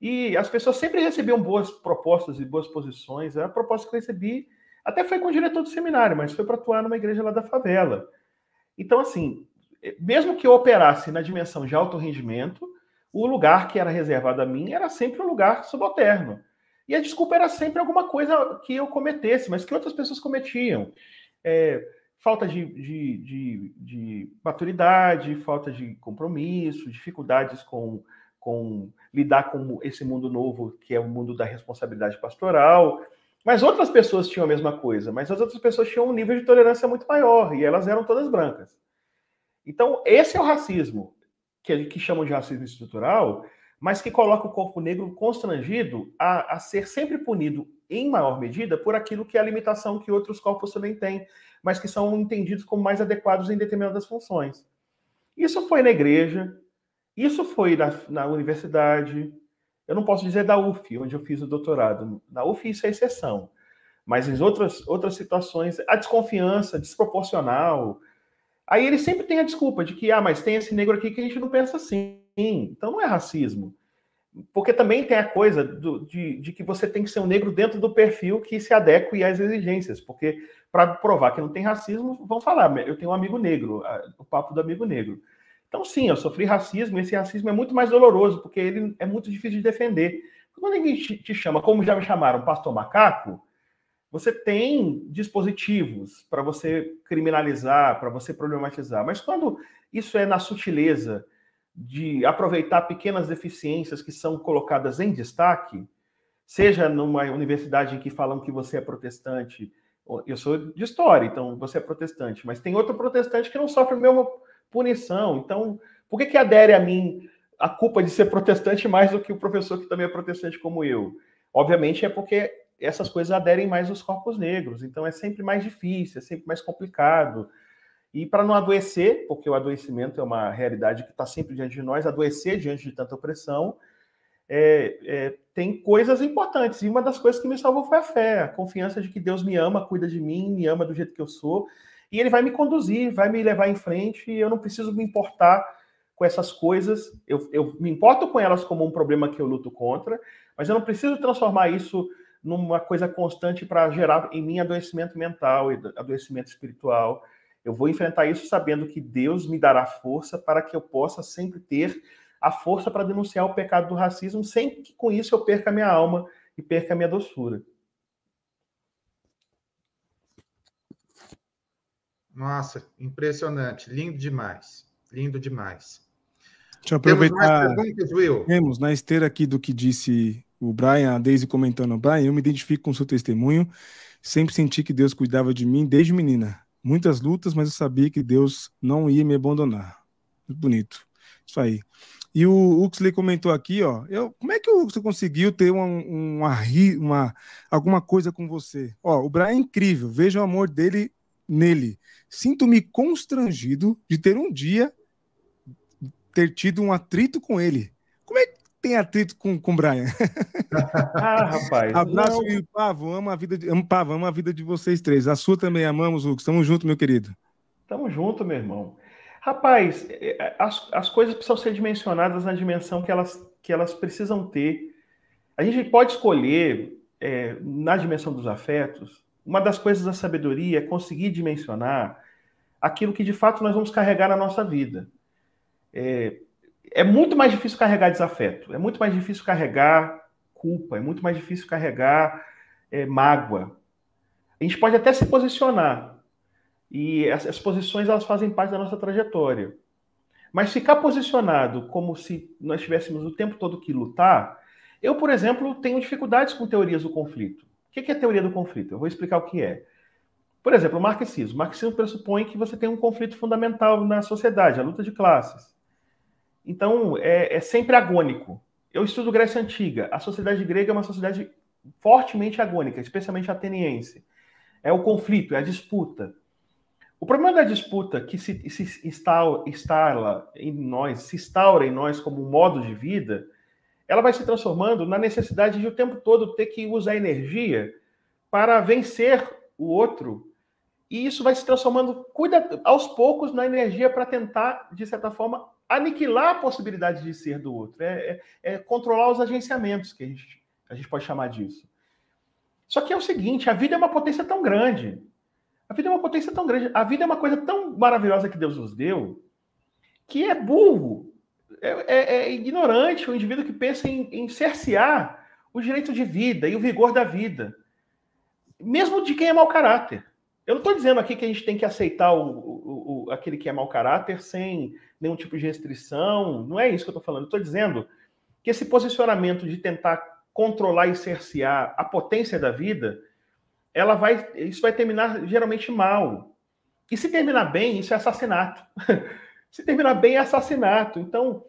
E as pessoas sempre recebiam boas propostas e boas posições. A proposta que eu recebi até foi com o diretor do seminário, mas foi para atuar numa igreja lá da favela. Então, assim, mesmo que eu operasse na dimensão de alto rendimento, o lugar que era reservado a mim era sempre um lugar subalterno. E a desculpa era sempre alguma coisa que eu cometesse, mas que outras pessoas cometiam. É, falta de, de, de, de, maturidade, falta de compromisso, dificuldades com, com lidar com esse mundo novo, que é o mundo da responsabilidade pastoral. Mas outras pessoas tinham a mesma coisa, mas as outras pessoas tinham um nível de tolerância muito maior, e elas eram todas brancas. Então, esse é o racismo que, que chamam de racismo estrutural, mas que coloca o corpo negro constrangido a, a, ser sempre punido em maior medida por aquilo que é a limitação que outros corpos também têm, mas que são entendidos como mais adequados em determinadas funções. Isso foi na igreja, isso foi na, na universidade, eu não posso dizer da UF, onde eu fiz o doutorado. Na UF isso é exceção. Mas em outras, outras situações, a desconfiança desproporcional, Aí ele sempre tem a desculpa de que, ah, mas tem esse negro aqui que a gente não pensa assim. Então não é racismo. Porque também tem a coisa do, de, de, que você tem que ser um negro dentro do perfil que se adeque às exigências. Porque para provar que não tem racismo, vão falar, eu tenho um amigo negro, o papo do amigo negro. Então, sim, eu sofri racismo, e esse racismo é muito mais doloroso, porque ele é muito difícil de defender. Quando ninguém te, te chama, como já me chamaram, pastor macaco, você tem dispositivos para você criminalizar, para você problematizar, mas quando isso é na sutileza de aproveitar pequenas deficiências que são colocadas em destaque, seja numa universidade em que falam que você é protestante, eu sou de história, então você é protestante, mas tem outro protestante que não sofre a mesma punição, então por que, que adere a mim a culpa de ser protestante mais do que o professor que também é protestante como eu? Obviamente é porque essas coisas aderem mais aos corpos negros. Então é sempre mais difícil, é sempre mais complicado. E para não adoecer, porque o adoecimento é uma realidade que está sempre diante de nós, adoecer diante de tanta opressão, é, é, tem coisas importantes. E uma das coisas que me salvou foi a fé, a confiança de que Deus me ama, cuida de mim, me ama do jeito que eu sou, e Ele vai me conduzir, vai me levar em frente, e eu não preciso me importar com essas coisas. Eu, eu me importo com elas como um problema que eu luto contra, mas eu não preciso transformar isso numa coisa constante para gerar em mim adoecimento mental e adoecimento espiritual. Eu vou enfrentar isso sabendo que Deus me dará força para que eu possa sempre ter a força para denunciar o pecado do racismo, sem que com isso eu perca a minha alma e perca a minha doçura. Nossa, impressionante, lindo demais, lindo demais. Deixa eu aproveitar. Temos, Temos na esteira aqui do que disse o Brian, a Daisy comentando, Brian, eu me identifico com o seu testemunho, sempre senti que Deus cuidava de mim desde menina. Muitas lutas, mas eu sabia que Deus não ia me abandonar. Muito bonito. Isso aí. E o Uxley comentou aqui, ó, eu, como é que o Uxley conseguiu ter uma, uma, uma, alguma coisa com você? Ó, o Brian é incrível, veja o amor dele nele. Sinto-me constrangido de ter um dia ter tido um atrito com ele. Tem atrito com o Brian? ah, rapaz. Abraço não... e Pavo, amo a vida de, amo, Pavo, amo a vida de vocês três. A sua também amamos, Lucas. Tamo junto, meu querido. Tamo junto, meu irmão. Rapaz, é, é, as, as coisas precisam ser dimensionadas na dimensão que elas, que elas precisam ter. A gente pode escolher, é, na dimensão dos afetos, uma das coisas da sabedoria é conseguir dimensionar aquilo que de fato nós vamos carregar na nossa vida. É, é muito mais difícil carregar desafeto, é muito mais difícil carregar culpa, é muito mais difícil carregar é, mágoa. A gente pode até se posicionar, e as, as posições elas fazem parte da nossa trajetória. Mas ficar posicionado como se nós tivéssemos o tempo todo que lutar, eu, por exemplo, tenho dificuldades com teorias do conflito. O que é a teoria do conflito? Eu vou explicar o que é. Por exemplo, o marxismo. O marxismo pressupõe que você tem um conflito fundamental na sociedade, a luta de classes. Então, é, é sempre agônico. Eu estudo Grécia Antiga. A sociedade grega é uma sociedade fortemente agônica, especialmente ateniense. É o conflito, é a disputa. O problema da disputa que se, se instala, em nós, se instaura em nós como um modo de vida, ela vai se transformando na necessidade de o tempo todo ter que usar energia para vencer o outro. E isso vai se transformando, cuida aos poucos, na energia para tentar, de certa forma, aniquilar a possibilidade de ser do outro, é, é, é controlar os agenciamentos, que a gente, a gente pode chamar disso. Só que é o seguinte: a vida é uma potência tão grande. A vida é uma potência tão grande. A vida é uma coisa tão maravilhosa que Deus nos deu, que é burro, é, é, é ignorante o indivíduo que pensa em, em cercear o direito de vida e o vigor da vida, mesmo de quem é mau caráter. Eu não estou dizendo aqui que a gente tem que aceitar o, o, o, aquele que é mau caráter sem nenhum tipo de restrição. Não é isso que eu estou falando. Estou dizendo que esse posicionamento de tentar controlar e cercear a potência da vida, ela vai, isso vai terminar geralmente mal. E se terminar bem, isso é assassinato. se terminar bem, é assassinato. Então,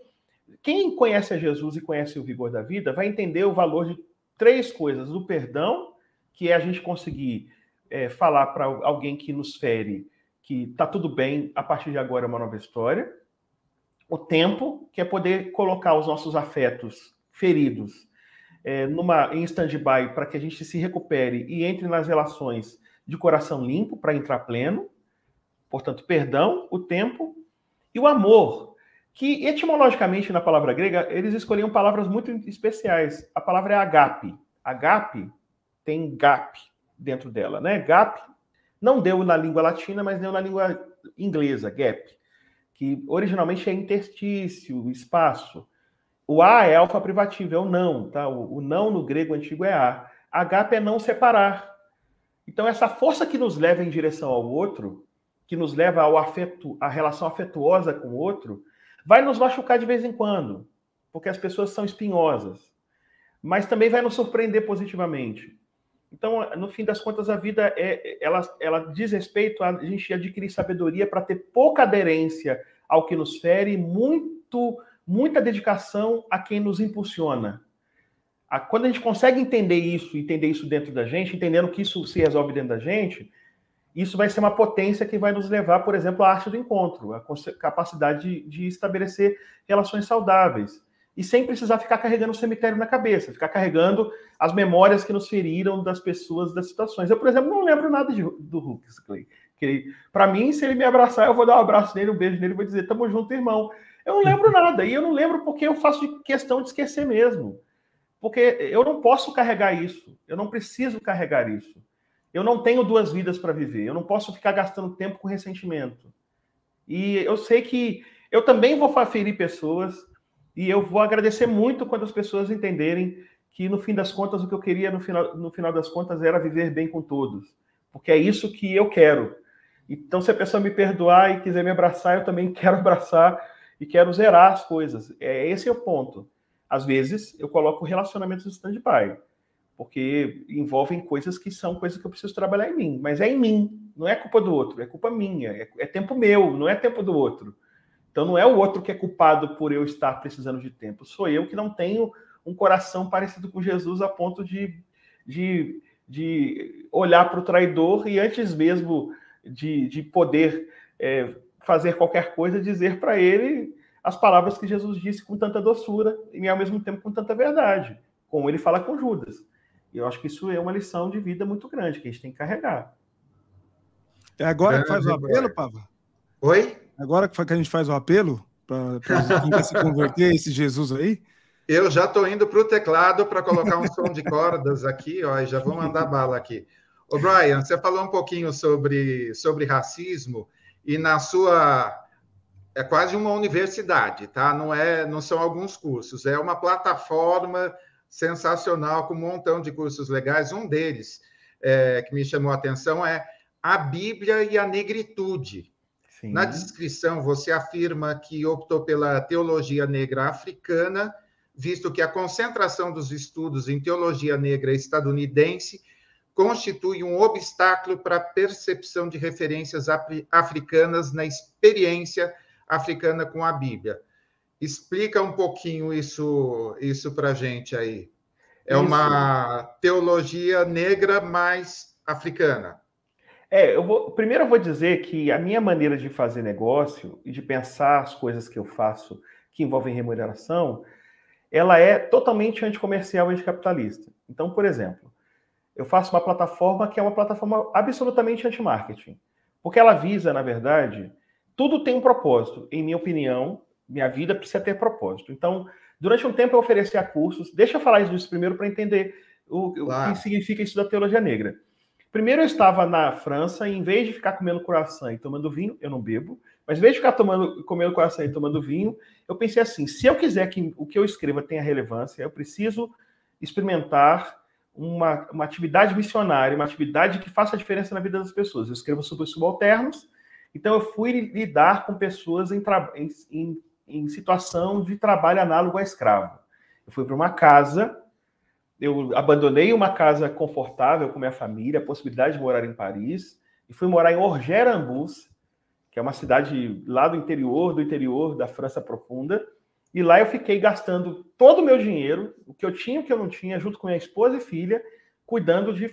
quem conhece a Jesus e conhece o vigor da vida vai entender o valor de três coisas: o perdão, que é a gente conseguir é, falar para alguém que nos fere que tá tudo bem, a partir de agora é uma nova história. O tempo, que é poder colocar os nossos afetos feridos é, numa, em stand-by para que a gente se recupere e entre nas relações de coração limpo para entrar pleno. Portanto, perdão, o tempo e o amor, que etimologicamente na palavra grega eles escolhiam palavras muito especiais. A palavra é agape. Agape tem gap, dentro dela, né? Gap não deu na língua latina, mas deu na língua inglesa, gap, que originalmente é interstício, espaço. O A é alfa privativo, é o não, tá? O, o não no grego antigo é A. Gap é não separar. Então, essa força que nos leva em direção ao outro, que nos leva ao afeto, à relação afetuosa com o outro, vai nos machucar de vez em quando, porque as pessoas são espinhosas. Mas também vai nos surpreender positivamente. Então, no fim das contas, a vida é, ela, ela diz respeito a gente adquirir sabedoria para ter pouca aderência ao que nos fere, muito, muita dedicação a quem nos impulsiona. Quando a gente consegue entender isso, entender isso dentro da gente, entendendo que isso se resolve dentro da gente, isso vai ser uma potência que vai nos levar, por exemplo, à arte do encontro, a capacidade de, de estabelecer relações saudáveis e sem precisar ficar carregando o cemitério na cabeça, ficar carregando as memórias que nos feriram das pessoas, das situações. Eu, por exemplo, não lembro nada de, do Huxley. Para mim, se ele me abraçar, eu vou dar um abraço nele, um beijo nele, vou dizer, tamo junto, irmão. Eu não lembro nada, e eu não lembro porque eu faço questão de esquecer mesmo. Porque eu não posso carregar isso, eu não preciso carregar isso. Eu não tenho duas vidas para viver, eu não posso ficar gastando tempo com ressentimento. E eu sei que eu também vou ferir pessoas, e eu vou agradecer muito quando as pessoas entenderem que, no fim das contas, o que eu queria, no final, no final das contas, era viver bem com todos. Porque é isso que eu quero. Então, se a pessoa me perdoar e quiser me abraçar, eu também quero abraçar e quero zerar as coisas. É esse é o ponto. Às vezes, eu coloco relacionamentos em stand-by, porque envolvem coisas que são coisas que eu preciso trabalhar em mim. Mas é em mim, não é culpa do outro, é culpa minha, é, é tempo meu, não é tempo do outro. Então, não é o outro que é culpado por eu estar precisando de tempo, sou eu que não tenho um coração parecido com Jesus a ponto de, de, de olhar para o traidor e antes mesmo de, de poder é, fazer qualquer coisa, dizer para ele as palavras que Jesus disse com tanta doçura e ao mesmo tempo com tanta verdade, como ele fala com Judas. E eu acho que isso é uma lição de vida muito grande que a gente tem que carregar. É agora que faz o apelo, Pava? Oi? Agora que a gente faz o apelo para quem se converter, esse Jesus aí? Eu já estou indo para o teclado para colocar um som de cordas aqui, ó, e já vou mandar bala aqui. Ô, Brian, você falou um pouquinho sobre, sobre racismo e na sua é quase uma universidade, tá? Não é, não são alguns cursos, é uma plataforma sensacional com um montão de cursos legais. Um deles é, que me chamou a atenção é a Bíblia e a negritude. Sim. Na descrição você afirma que optou pela teologia negra africana, visto que a concentração dos estudos em teologia negra estadunidense constitui um obstáculo para a percepção de referências africanas na experiência africana com a Bíblia. Explica um pouquinho isso, isso para a gente aí. É isso. uma teologia negra mais africana. É, eu vou, primeiro eu vou dizer que a minha maneira de fazer negócio e de pensar as coisas que eu faço que envolvem remuneração, ela é totalmente anticomercial e anticapitalista. Então, por exemplo, eu faço uma plataforma que é uma plataforma absolutamente anti-marketing, porque ela visa, na verdade, tudo tem um propósito. Em minha opinião, minha vida precisa ter propósito. Então, durante um tempo eu oferecia cursos. Deixa eu falar isso primeiro para entender o, claro. o, que significa isso da teologia negra. Primeiro eu estava na França e em vez de ficar comendo coração e tomando vinho, eu não bebo, mas em vez de ficar tomando, comendo coração e tomando vinho, eu pensei assim: se eu quiser que o que eu escreva tenha relevância, eu preciso experimentar uma, uma atividade missionária, uma atividade que faça a diferença na vida das pessoas. Eu escrevo sobre subalternos então, eu fui lidar com pessoas em, em, em situação de trabalho análogo a escravo. Eu fui para uma casa, eu abandonei uma casa confortável com minha família, a possibilidade de morar em Paris, e fui morar em Orgerambus, que é uma cidade lá do interior, do interior da França profunda. E lá eu fiquei gastando todo o meu dinheiro, o que eu tinha o que eu não tinha, junto com minha esposa e filha, cuidando de,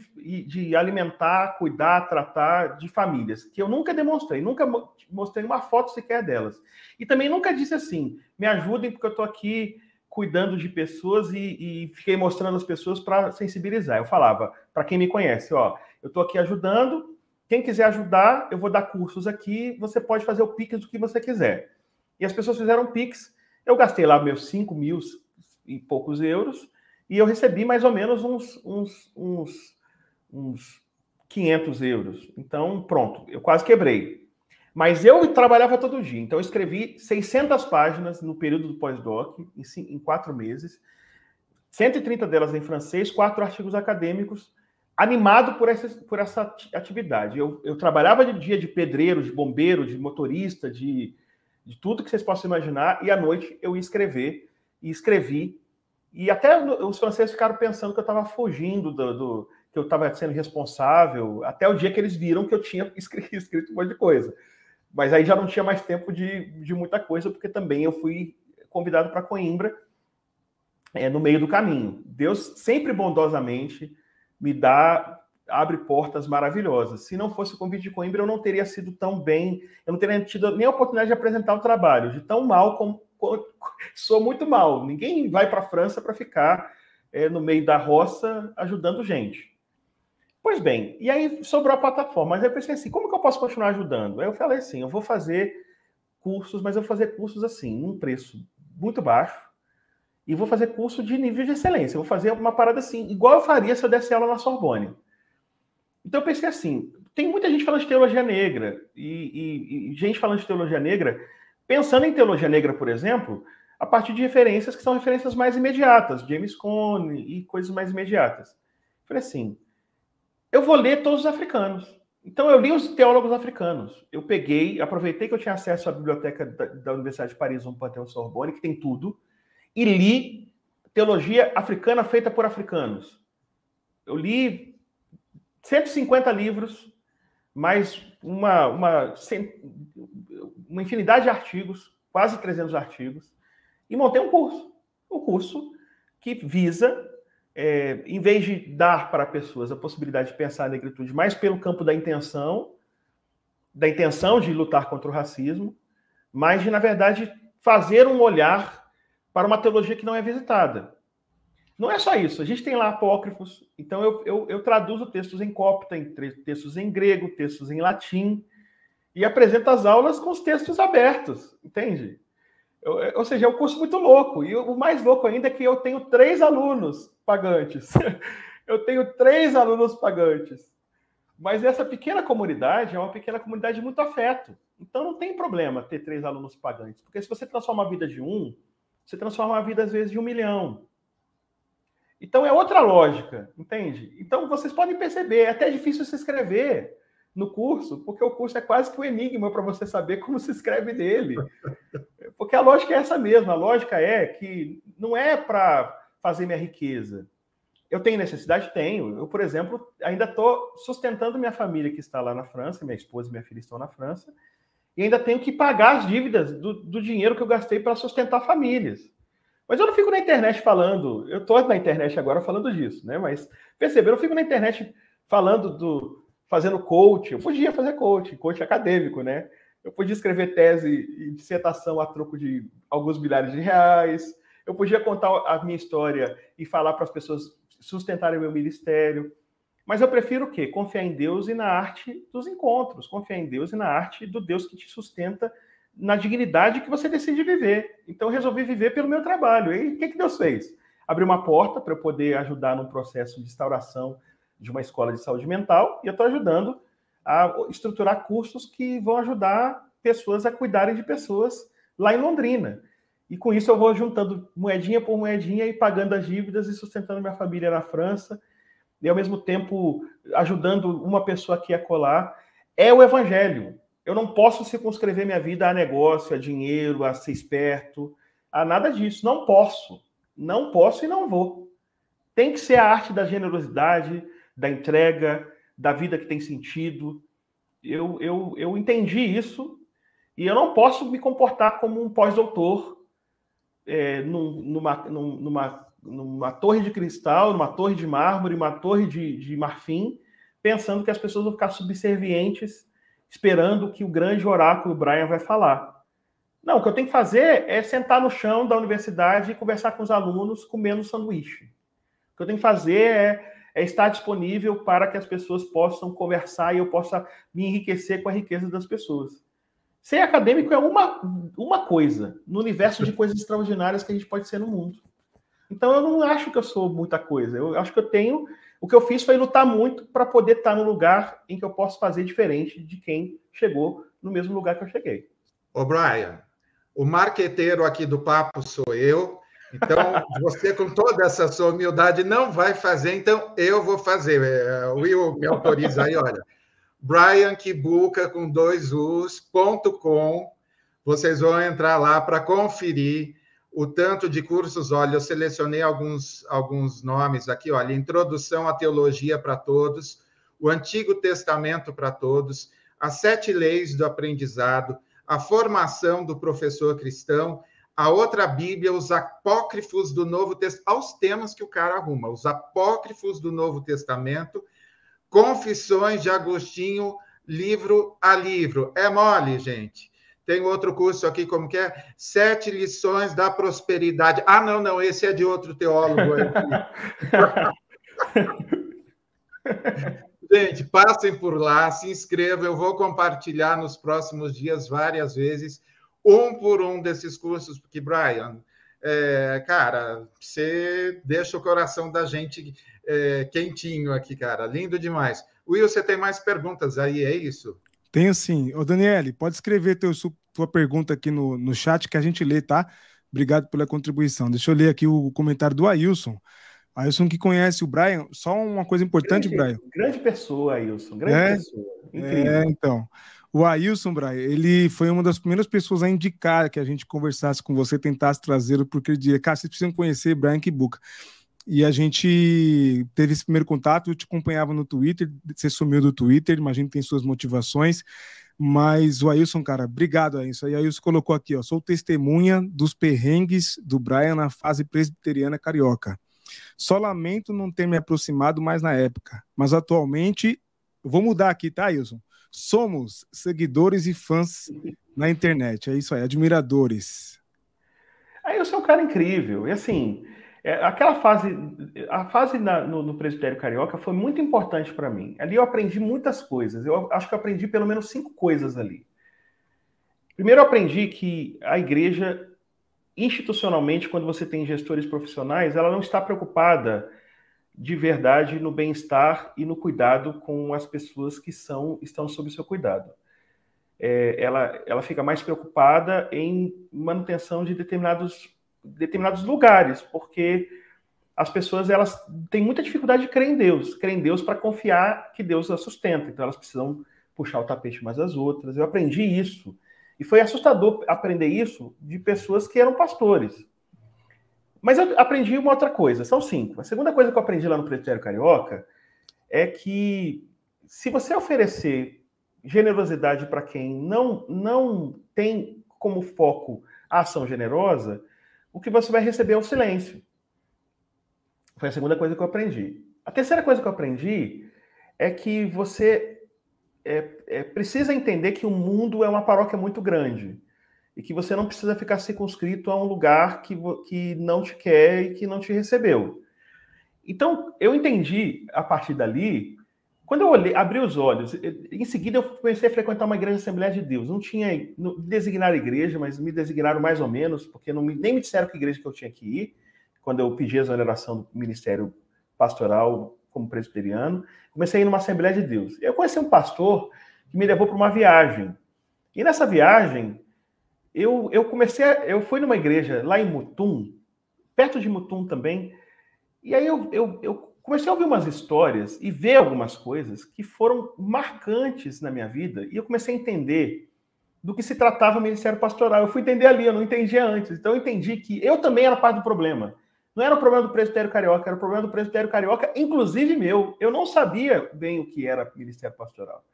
de alimentar, cuidar, tratar de famílias, que eu nunca demonstrei, nunca mostrei uma foto sequer delas. E também nunca disse assim, me ajudem porque eu estou aqui cuidando de pessoas e, e fiquei mostrando as pessoas para sensibilizar. Eu falava, para quem me conhece, ó, eu estou aqui ajudando, quem quiser ajudar, eu vou dar cursos aqui, você pode fazer o Pix do que você quiser. E as pessoas fizeram Pix, eu gastei lá meus 5 mil e poucos euros, e eu recebi mais ou menos uns, uns, uns, uns 500 euros. Então, pronto, eu quase quebrei. Mas eu trabalhava todo dia, então eu escrevi 600 páginas no período do pós-doc, em, em quatro meses, 130 delas em francês, quatro artigos acadêmicos, animado por essa, por essa atividade. Eu, eu trabalhava de dia de pedreiro, de bombeiro, de motorista, de, de tudo que vocês possam imaginar, e à noite eu ia escrever, e escrevi e até os franceses ficaram pensando que eu estava fugindo do, do, que eu estava sendo responsável, até o dia que eles viram que eu tinha escrito, um monte de coisa. Mas aí já não tinha mais tempo de, de muita coisa, porque também eu fui convidado para Coimbra é, no meio do caminho. Deus sempre bondosamente me dá abre portas maravilhosas. Se não fosse o convite de Coimbra, eu não teria sido tão bem, eu não teria tido nem a oportunidade de apresentar o trabalho, de tão mal como sou muito mal. Ninguém vai para a França para ficar é, no meio da roça ajudando gente. Pois bem, e aí sobrou a plataforma, mas eu pensei assim, como que eu posso continuar ajudando? Aí eu falei assim, eu vou fazer cursos, mas eu vou fazer cursos assim, num preço muito baixo, e vou fazer curso de nível de excelência. Eu vou fazer uma parada assim, igual eu faria se eu desse aula na Sorbonne. Então eu pensei assim, tem muita gente falando de teologia negra, e, e, e gente falando de teologia negra, pensando em teologia negra, por exemplo, a partir de referências que são referências mais imediatas, James Cone e coisas mais imediatas. Eu falei assim, eu vou ler todos os africanos. Então eu li os teólogos africanos. Eu peguei, aproveitei que eu tinha acesso à biblioteca da, da Universidade de Paris, um Panteão Sorbonne, que tem tudo, e li teologia africana feita por africanos. Eu li 150 livros, mais uma, uma, uma infinidade de artigos, quase 300 artigos, e montei um curso. Um curso que visa é, em vez de dar para pessoas a possibilidade de pensar a negritude mais pelo campo da intenção, da intenção de lutar contra o racismo, mas de, na verdade, fazer um olhar para uma teologia que não é visitada. Não é só isso, a gente tem lá apócrifos, então eu, eu, eu traduzo textos em copta, em textos em grego, textos em latim, e apresento as aulas com os textos abertos, entende? Eu, ou seja, é um curso muito louco. E o mais louco ainda é que eu tenho três alunos pagantes. eu tenho três alunos pagantes. Mas essa pequena comunidade é uma pequena comunidade de muito afeto. Então não tem problema ter três alunos pagantes. Porque se você transforma a vida de um, você transforma a vida, às vezes, de um milhão. Então é outra lógica, entende? Então vocês podem perceber, é até difícil se inscrever no curso, porque o curso é quase que um enigma para você saber como se escreve nele. Porque a lógica é essa mesma, a lógica é que não é para fazer minha riqueza. Eu tenho necessidade? Tenho. Eu, por exemplo, ainda estou sustentando minha família que está lá na França, minha esposa e minha filha estão na França, e ainda tenho que pagar as dívidas do, do dinheiro que eu gastei para sustentar famílias. Mas eu não fico na internet falando, eu estou na internet agora falando disso, né? Mas perceberam, eu fico na internet falando do, fazendo coach, eu podia fazer coach, coach acadêmico, né? Eu podia escrever tese e dissertação a troco de alguns milhares de reais. Eu podia contar a minha história e falar para as pessoas sustentarem o meu ministério. Mas eu prefiro o quê? Confiar em Deus e na arte dos encontros. Confiar em Deus e na arte do Deus que te sustenta na dignidade que você decide viver. Então, eu resolvi viver pelo meu trabalho. E o que, que Deus fez? Abriu uma porta para eu poder ajudar num processo de instauração de uma escola de saúde mental e eu estou ajudando a estruturar cursos que vão ajudar pessoas a cuidarem de pessoas lá em Londrina. E com isso eu vou juntando moedinha por moedinha e pagando as dívidas e sustentando minha família na França e ao mesmo tempo ajudando uma pessoa aqui a colar. É o evangelho. Eu não posso circunscrever minha vida a negócio, a dinheiro, a ser esperto, a nada disso. Não posso. Não posso e não vou. Tem que ser a arte da generosidade, da entrega, da vida que tem sentido. Eu, eu, eu entendi isso e eu não posso me comportar como um pós-doutor é, numa, numa, numa torre de cristal, numa torre de mármore, uma torre de, de marfim, pensando que as pessoas vão ficar subservientes, esperando que o grande oráculo Brian vai falar. Não, o que eu tenho que fazer é sentar no chão da universidade e conversar com os alunos comendo sanduíche. O que eu tenho que fazer é é estar disponível para que as pessoas possam conversar e eu possa me enriquecer com a riqueza das pessoas. Ser acadêmico é uma, uma coisa no universo de coisas extraordinárias que a gente pode ser no mundo. Então eu não acho que eu sou muita coisa. Eu acho que eu tenho. O que eu fiz foi lutar muito para poder estar no lugar em que eu posso fazer diferente de quem chegou no mesmo lugar que eu cheguei. Ô, Brian, o marqueteiro aqui do papo sou eu. Então, você, com toda essa sua humildade, não vai fazer, então eu vou fazer. É, o Will me autoriza aí, olha. Brian Kibuka com dois Us.com. Vocês vão entrar lá para conferir o tanto de cursos. Olha, eu selecionei alguns, alguns nomes aqui, olha, Introdução à Teologia para Todos, o Antigo Testamento para Todos, as Sete Leis do Aprendizado, a Formação do Professor Cristão a outra Bíblia, os apócrifos do Novo Testamento, aos temas que o cara arruma, os apócrifos do Novo Testamento, Confissões de Agostinho, livro a livro. É mole, gente. Tem outro curso aqui, como que é? Sete lições da prosperidade. Ah, não, não, esse é de outro teólogo. Gente, passem por lá, se inscrevam. Eu vou compartilhar nos próximos dias várias vezes, um por um desses cursos, porque, Brian, é, cara, você deixa o coração da gente é, quentinho aqui, cara. Lindo demais. Will, você tem mais perguntas aí, é isso? Tenho sim. Ô, Daniele, pode escrever teu, tua pergunta aqui no, no chat que a gente lê, tá? Obrigado pela contribuição. Deixa eu ler aqui o comentário do Ailson. Ailson que conhece o Brian, só uma coisa importante, grande, Brian. Grande pessoa, Ailson, grande é, pessoa. Incrível. É, então. O Ailson, Brian, ele foi uma das primeiras pessoas a indicar que a gente conversasse com você, tentasse trazê-lo, porque ele dizia, cara, vocês precisam conhecer Brian Kibuka. E a gente teve esse primeiro contato, eu te acompanhava no Twitter, você sumiu do Twitter, imagino que tem suas motivações, mas o Ailson, cara, obrigado, Ailson. E Ailson colocou aqui, ó, sou testemunha dos perrengues do Brian na fase presbiteriana carioca. Só lamento não ter me aproximado mais na época, mas atualmente, vou mudar aqui, tá, Ailson? Somos seguidores e fãs na internet. É isso aí, admiradores. Eu sou um cara incrível. E assim, é, aquela fase, a fase na, no, no Presbitério Carioca foi muito importante para mim. Ali eu aprendi muitas coisas. Eu acho que eu aprendi pelo menos cinco coisas ali. Primeiro, eu aprendi que a igreja, institucionalmente, quando você tem gestores profissionais, ela não está preocupada de verdade no bem-estar e no cuidado com as pessoas que são estão sob seu cuidado. É, ela, ela fica mais preocupada em manutenção de determinados, determinados lugares, porque as pessoas elas têm muita dificuldade de crer em Deus, crer em Deus para confiar que Deus a sustenta. Então elas precisam puxar o tapete mais as outras. Eu aprendi isso. E foi assustador aprender isso de pessoas que eram pastores. Mas eu aprendi uma outra coisa, são cinco. A segunda coisa que eu aprendi lá no Presbitério Carioca é que se você oferecer generosidade para quem não, não tem como foco a ação generosa, o que você vai receber é o silêncio. Foi a segunda coisa que eu aprendi. A terceira coisa que eu aprendi é que você é, é, precisa entender que o mundo é uma paróquia muito grande e que você não precisa ficar circunscrito a um lugar que, que não te quer e que não te recebeu. Então, eu entendi a partir dali, quando eu olhei, abri os olhos, em seguida eu comecei a frequentar uma igreja Assembleia de Deus. Não tinha, não designaram igreja, mas me designaram mais ou menos, porque não me, nem me disseram que igreja que eu tinha que ir, quando eu pedi a exoneração do ministério pastoral como presbiteriano. Comecei a ir numa Assembleia de Deus. Eu conheci um pastor que me levou para uma viagem. E nessa viagem, eu, eu comecei, a, eu fui numa igreja lá em Mutum, perto de Mutum também, e aí eu, eu, eu comecei a ouvir umas histórias e ver algumas coisas que foram marcantes na minha vida, e eu comecei a entender do que se tratava o ministério pastoral. Eu fui entender ali, eu não entendia antes. Então eu entendi que eu também era parte do problema. Não era o problema do presbitério carioca, era o problema do presbitério carioca, inclusive meu. Eu não sabia bem o que era ministério pastoral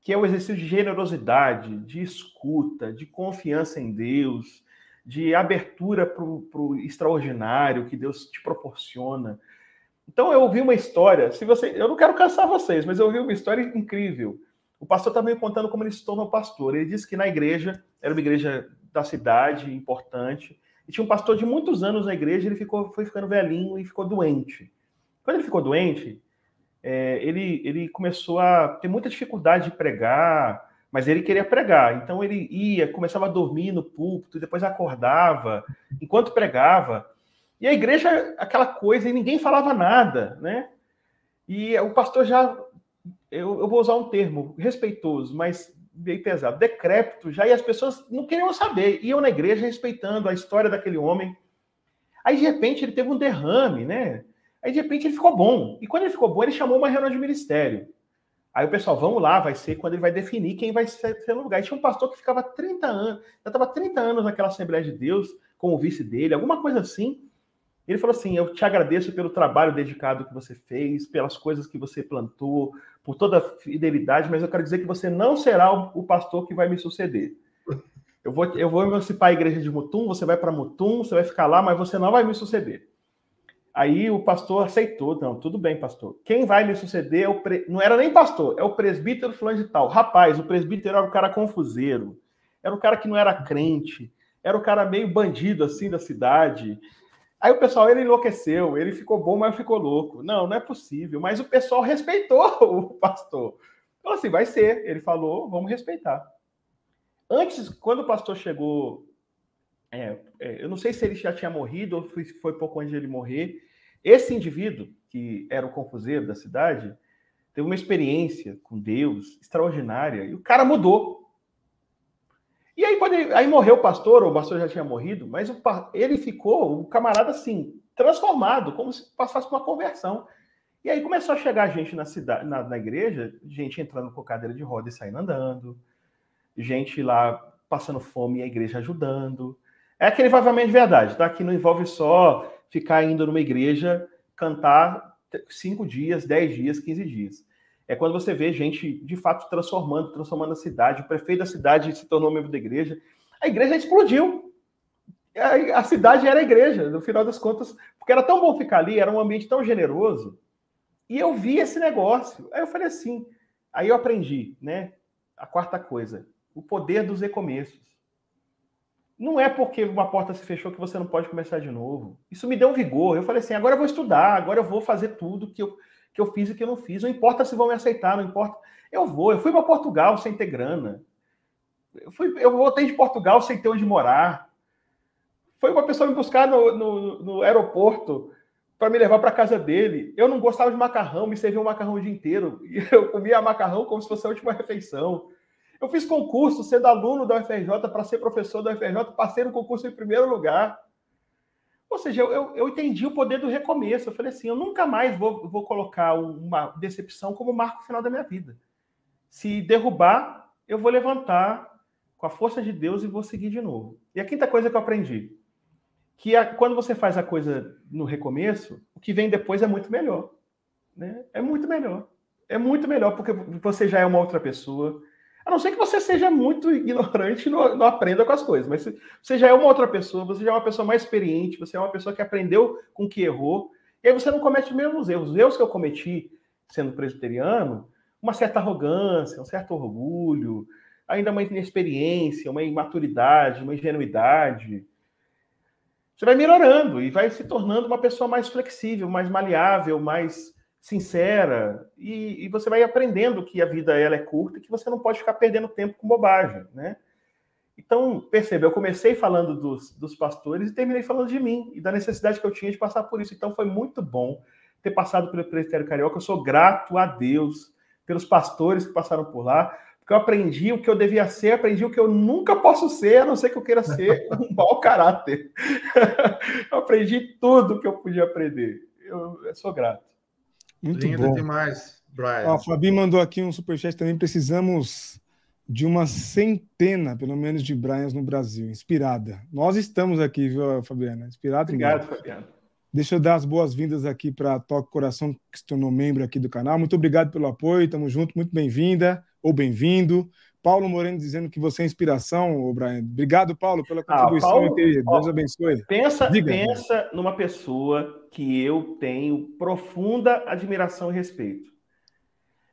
que é o exercício de generosidade, de escuta, de confiança em Deus, de abertura para o extraordinário que Deus te proporciona. Então eu ouvi uma história, se você, eu não quero cansar vocês, mas eu ouvi uma história incrível. O pastor está me contando como ele se tornou pastor. Ele disse que na igreja, era uma igreja da cidade, importante, e tinha um pastor de muitos anos na igreja, ele ficou, foi ficando velhinho e ficou doente. Quando ele ficou doente, é, ele, ele começou a ter muita dificuldade de pregar, mas ele queria pregar. Então ele ia, começava a dormir no púlpito, depois acordava enquanto pregava. E a igreja, aquela coisa, e ninguém falava nada, né? E o pastor já, eu, eu vou usar um termo respeitoso, mas bem pesado, decrépito já, e as pessoas não queriam saber, iam na igreja respeitando a história daquele homem. Aí, de repente, ele teve um derrame, né? Aí, de repente, ele ficou bom. E quando ele ficou bom, ele chamou uma reunião de ministério. Aí o pessoal, vamos lá, vai ser quando ele vai definir quem vai ser, no lugar. E tinha um pastor que ficava 30 anos, já estava 30 anos naquela Assembleia de Deus, com o vice dele, alguma coisa assim. Ele falou assim: Eu te agradeço pelo trabalho dedicado que você fez, pelas coisas que você plantou, por toda a fidelidade, mas eu quero dizer que você não será o, pastor que vai me suceder. Eu vou, eu vou emancipar a igreja de Mutum, você vai para Mutum, você vai ficar lá, mas você não vai me suceder. Aí o pastor aceitou, não, tudo bem, pastor. Quem vai me suceder é o pre... não era nem pastor, é o presbítero fulano de tal. Rapaz, o presbítero era o cara confuseiro, era o cara que não era crente, era o cara meio bandido assim da cidade. Aí o pessoal, ele enlouqueceu, ele ficou bom, mas ficou louco. Não, não é possível. Mas o pessoal respeitou o pastor. Então, assim, vai ser. Ele falou, vamos respeitar. Antes, quando o pastor chegou, é, é, eu não sei se ele já tinha morrido ou foi, foi pouco antes de ele morrer. Esse indivíduo, que era o confuseiro da cidade, teve uma experiência com Deus extraordinária e o cara mudou. E aí, quando ele, aí morreu o pastor, ou o pastor já tinha morrido, mas o, ele ficou, o camarada assim, transformado, como se passasse uma conversão. E aí começou a chegar gente na cidade, na, na igreja, gente entrando com cadeira de roda e saindo andando, gente lá passando fome e a igreja ajudando. É aquele avivamento de verdade, tá? Que não envolve só ficar indo numa igreja cantar cinco dias, dez dias, quinze dias. É quando você vê gente de fato transformando, transformando a cidade. O prefeito da cidade se tornou membro da igreja. A igreja explodiu. A, a cidade era a igreja, no final das contas, porque era tão bom ficar ali, era um ambiente tão generoso. E eu vi esse negócio. Aí eu falei assim. Aí eu aprendi, né? A quarta coisa, o poder dos recomeços. Não é porque uma porta se fechou que você não pode começar de novo. Isso me deu um vigor. Eu falei assim: agora eu vou estudar, agora eu vou fazer tudo que eu, que eu fiz e que eu não fiz. Não importa se vão me aceitar, não importa. Eu vou. Eu fui para Portugal sem ter grana. Eu, fui, eu voltei de Portugal sem ter onde morar. Foi uma pessoa me buscar no, no, no aeroporto para me levar para casa dele. Eu não gostava de macarrão, me servia um macarrão o dia inteiro. E eu comia macarrão como se fosse a última refeição. Eu fiz concurso sendo aluno da UFRJ para ser professor da UFRJ, passei no concurso em primeiro lugar. Ou seja, eu, eu entendi o poder do recomeço. Eu falei assim: eu nunca mais vou, vou colocar uma decepção como marco final da minha vida. Se derrubar, eu vou levantar com a força de Deus e vou seguir de novo. E a quinta coisa que eu aprendi: que a, quando você faz a coisa no recomeço, o que vem depois é muito melhor. Né? É muito melhor. É muito melhor, porque você já é uma outra pessoa a não ser que você seja muito ignorante e não, não, aprenda com as coisas. Mas você já é uma outra pessoa, você já é uma pessoa mais experiente, você é uma pessoa que aprendeu com que errou, e aí você não comete os mesmos erros. Os erros que eu cometi sendo presbiteriano, uma certa arrogância, um certo orgulho, ainda uma inexperiência, uma imaturidade, uma ingenuidade. Você vai melhorando e vai se tornando uma pessoa mais flexível, mais maleável, mais sincera, e, e, você vai aprendendo que a vida ela é curta e que você não pode ficar perdendo tempo com bobagem, né? Então, perceba, eu comecei falando dos, dos pastores e terminei falando de mim e da necessidade que eu tinha de passar por isso. Então, foi muito bom ter passado pelo Presbitério Carioca. Eu sou grato a Deus pelos pastores que passaram por lá, porque eu aprendi o que eu devia ser, aprendi o que eu nunca posso ser, a não ser que eu queira ser um mau caráter. eu aprendi tudo que eu podia aprender. eu, eu sou grato. Muito Lindo bom. demais, Brian. Ó, a Fabi mandou aqui um superchat também. Precisamos de uma centena, pelo menos, de Brians no Brasil. Inspirada. Nós estamos aqui, viu, Fabiana? Inspirado. Obrigado, Fabiana. Deixa eu dar as boas-vindas aqui para a Toque Coração, que se tornou membro aqui do canal. Muito obrigado pelo apoio, tamo junto, muito bem-vinda ou bem-vindo. Paulo Moreno dizendo que você é inspiração, Brian. Obrigado, Paulo, pela ah, contribuição, ah, Paulo, Deus ó, abençoe. Pensa, Diga, pensa numa pessoa que eu tenho profunda admiração e respeito.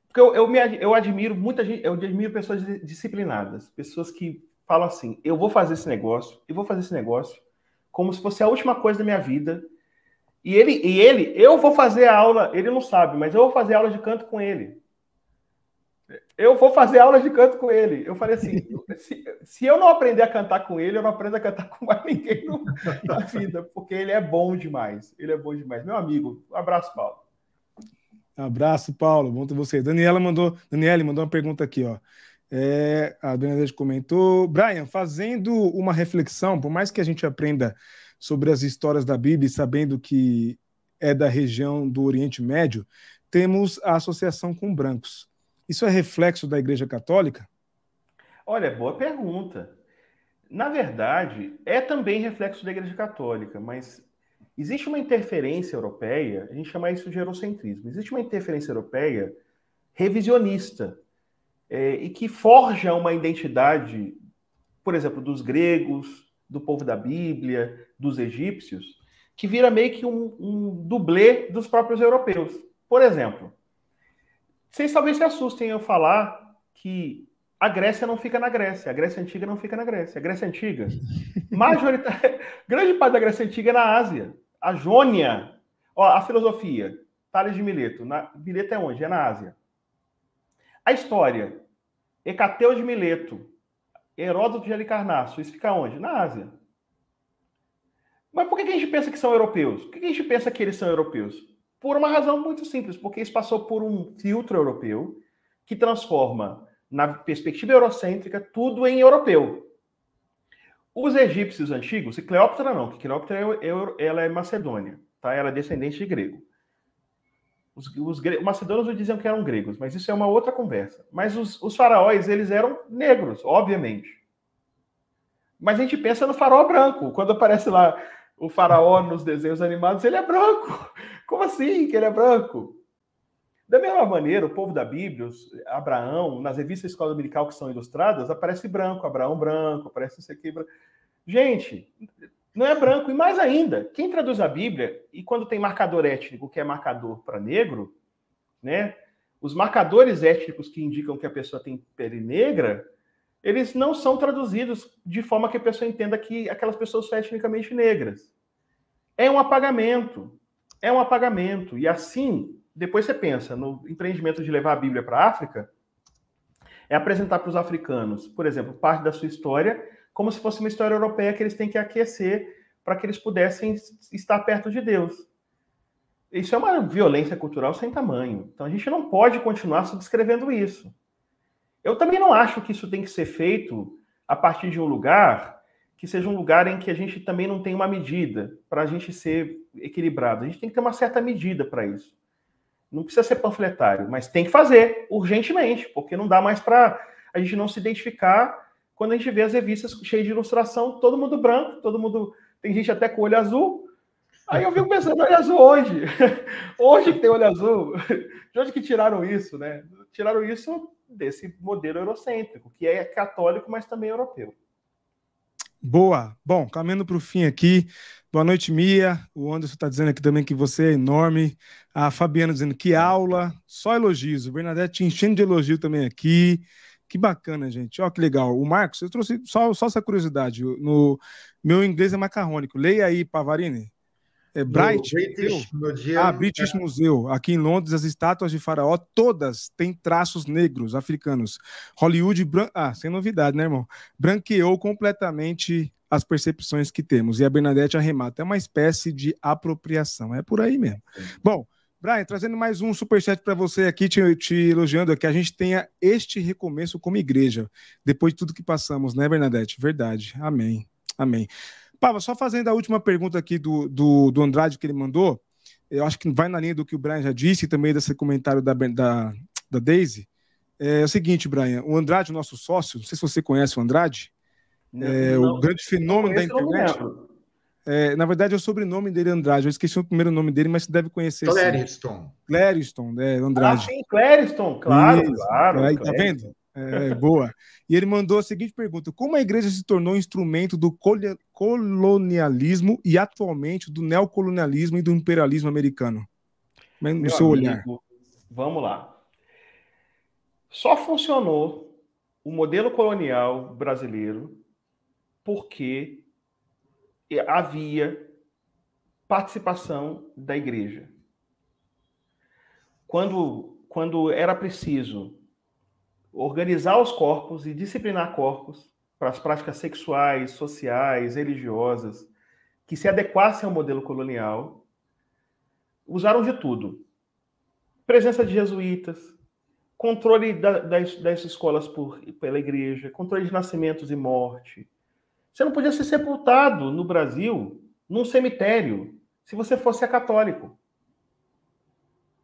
Porque eu, eu, me, eu admiro muita gente, eu admiro pessoas disciplinadas, pessoas que falam assim: eu vou fazer esse negócio, eu vou fazer esse negócio como se fosse a última coisa da minha vida. E ele, e ele, eu vou fazer a aula, ele não sabe, mas eu vou fazer aula de canto com ele. Eu vou fazer aula de canto com ele. Eu falei assim: se, se, eu não aprender a cantar com ele, eu não aprendo a cantar com mais ninguém no, na vida, porque ele é bom demais. Ele é bom demais. Meu amigo, um abraço, Paulo. Abraço, Paulo. Bom ter você. Daniela mandou, Daniela mandou uma pergunta aqui, ó. É, a Bernadette comentou, Brian, fazendo uma reflexão, por mais que a gente aprenda sobre as histórias da Bíblia, sabendo que é da região do Oriente Médio, temos a associação com brancos. Isso é reflexo da Igreja Católica? Olha, boa pergunta. Na verdade, é também reflexo da Igreja Católica, mas existe uma interferência europeia, a gente chama isso de eurocentrismo. Existe uma interferência europeia revisionista é, e que forja uma identidade, por exemplo, dos gregos, do povo da Bíblia, dos egípcios, que vira meio que um, um dublê dos próprios europeus. Por exemplo, vocês talvez se assustem eu falar que a Grécia não fica na Grécia, a Grécia Antiga não fica na Grécia. A Grécia Antiga, majoritária, grande parte da Grécia Antiga é na Ásia. A Jônia. Ó, a filosofia. Tales de Mileto. Na, Mileto é onde? É na Ásia. A história. Hecateu de Mileto. Heródoto de Halicarnasso. Isso fica onde? Na Ásia. Mas por que a gente pensa que são europeus? Por que a gente pensa que eles são europeus? Por uma razão muito simples, porque isso passou por um filtro europeu que transforma, na perspectiva eurocêntrica, tudo em europeu. Os egípcios antigos, e Cleópatra não, que Cleópatra é, é, ela é macedônia, tá? ela é descendente de grego. Os, os macedônios diziam que eram gregos, mas isso é uma outra conversa. Mas os, os faraós, eles eram negros, obviamente. Mas a gente pensa no faraó branco. Quando aparece lá o faraó nos desenhos animados, ele é branco. Como assim que ele é branco? Da mesma maneira, o povo da Bíblia, Abraão, nas revistas Escola Dominical que são ilustradas, aparece branco, Abraão branco, aparece isso aqui. Gente, não é branco. E mais ainda, quem traduz a Bíblia, e quando tem marcador étnico, que é marcador para negro, né? Os marcadores étnicos que indicam que a pessoa tem pele negra, eles não são traduzidos de forma que a pessoa entenda que aquelas pessoas são etnicamente negras. É um apagamento. É um apagamento. E assim, depois você pensa no empreendimento de levar a Bíblia para a África, é apresentar para os africanos, por exemplo, parte da sua história, como se fosse uma história europeia que eles têm que aquecer para que eles pudessem estar perto de Deus. Isso é uma violência cultural sem tamanho. Então a gente não pode continuar subscrevendo isso. Eu também não acho que isso tem que ser feito a partir de um lugar que seja um lugar em que a gente também não tem uma medida para a gente ser equilibrado. A gente tem que ter uma certa medida para isso. Não precisa ser panfletário, mas tem que fazer urgentemente, porque não dá mais para a gente não se identificar quando a gente vê as revistas cheias de ilustração, todo mundo branco, todo mundo. Tem gente até com olho azul. Aí eu fico pensando, olho azul onde? Onde que tem olho azul? De onde que tiraram isso, né? Tiraram isso desse modelo eurocêntrico, que é católico, mas também europeu. Boa. Bom, caminhando para o fim aqui. Boa noite, Mia. O Anderson está dizendo aqui também que você é enorme. A Fabiana dizendo que aula, só elogios. O Bernadette enchendo de elogio também aqui. Que bacana, gente. Olha que legal. O Marcos, eu trouxe só, só essa curiosidade. No meu inglês é macarrônico. Leia aí, Pavarini. É Bright. British Museum. Ah, British é. Museum. Aqui em Londres, as estátuas de Faraó todas têm traços negros africanos. Hollywood, bran... ah, sem novidade, né, irmão? Branqueou completamente as percepções que temos. E a Bernadette arremata. É uma espécie de apropriação. É por aí mesmo. Bom. Brian, trazendo mais um superchat para você aqui, te, te elogiando, que a gente tenha este recomeço como igreja, depois de tudo que passamos, né, Bernadette? Verdade. Amém. Amém. Pava, só fazendo a última pergunta aqui do, do, do Andrade que ele mandou, eu acho que vai na linha do que o Brian já disse e também desse comentário da, da, da Daisy. É, é o seguinte, Brian, o Andrade, nosso sócio, não sei se você conhece o Andrade, não, é não, o grande fenômeno da internet. É, na verdade, é o sobrenome dele, Andrade. Eu esqueci o primeiro nome dele, mas você deve conhecer. Clariston. Clariston, é, Andrade. Ah, sim, Clariston, claro, Isso, claro. Aí, tá vendo? É, boa. E ele mandou a seguinte pergunta: Como a igreja se tornou instrumento do colonialismo e atualmente do neocolonialismo e do imperialismo americano? No Meu seu amigo, olhar. Vamos lá. Só funcionou o modelo colonial brasileiro porque havia participação da igreja. Quando, quando era preciso organizar os corpos e disciplinar corpos para as práticas sexuais, sociais, religiosas, que se adequassem ao modelo colonial, usaram de tudo. Presença de jesuítas, controle da, das, das, escolas por, pela igreja, controle de nascimentos e morte. Você não podia ser sepultado no Brasil num cemitério se você fosse católico.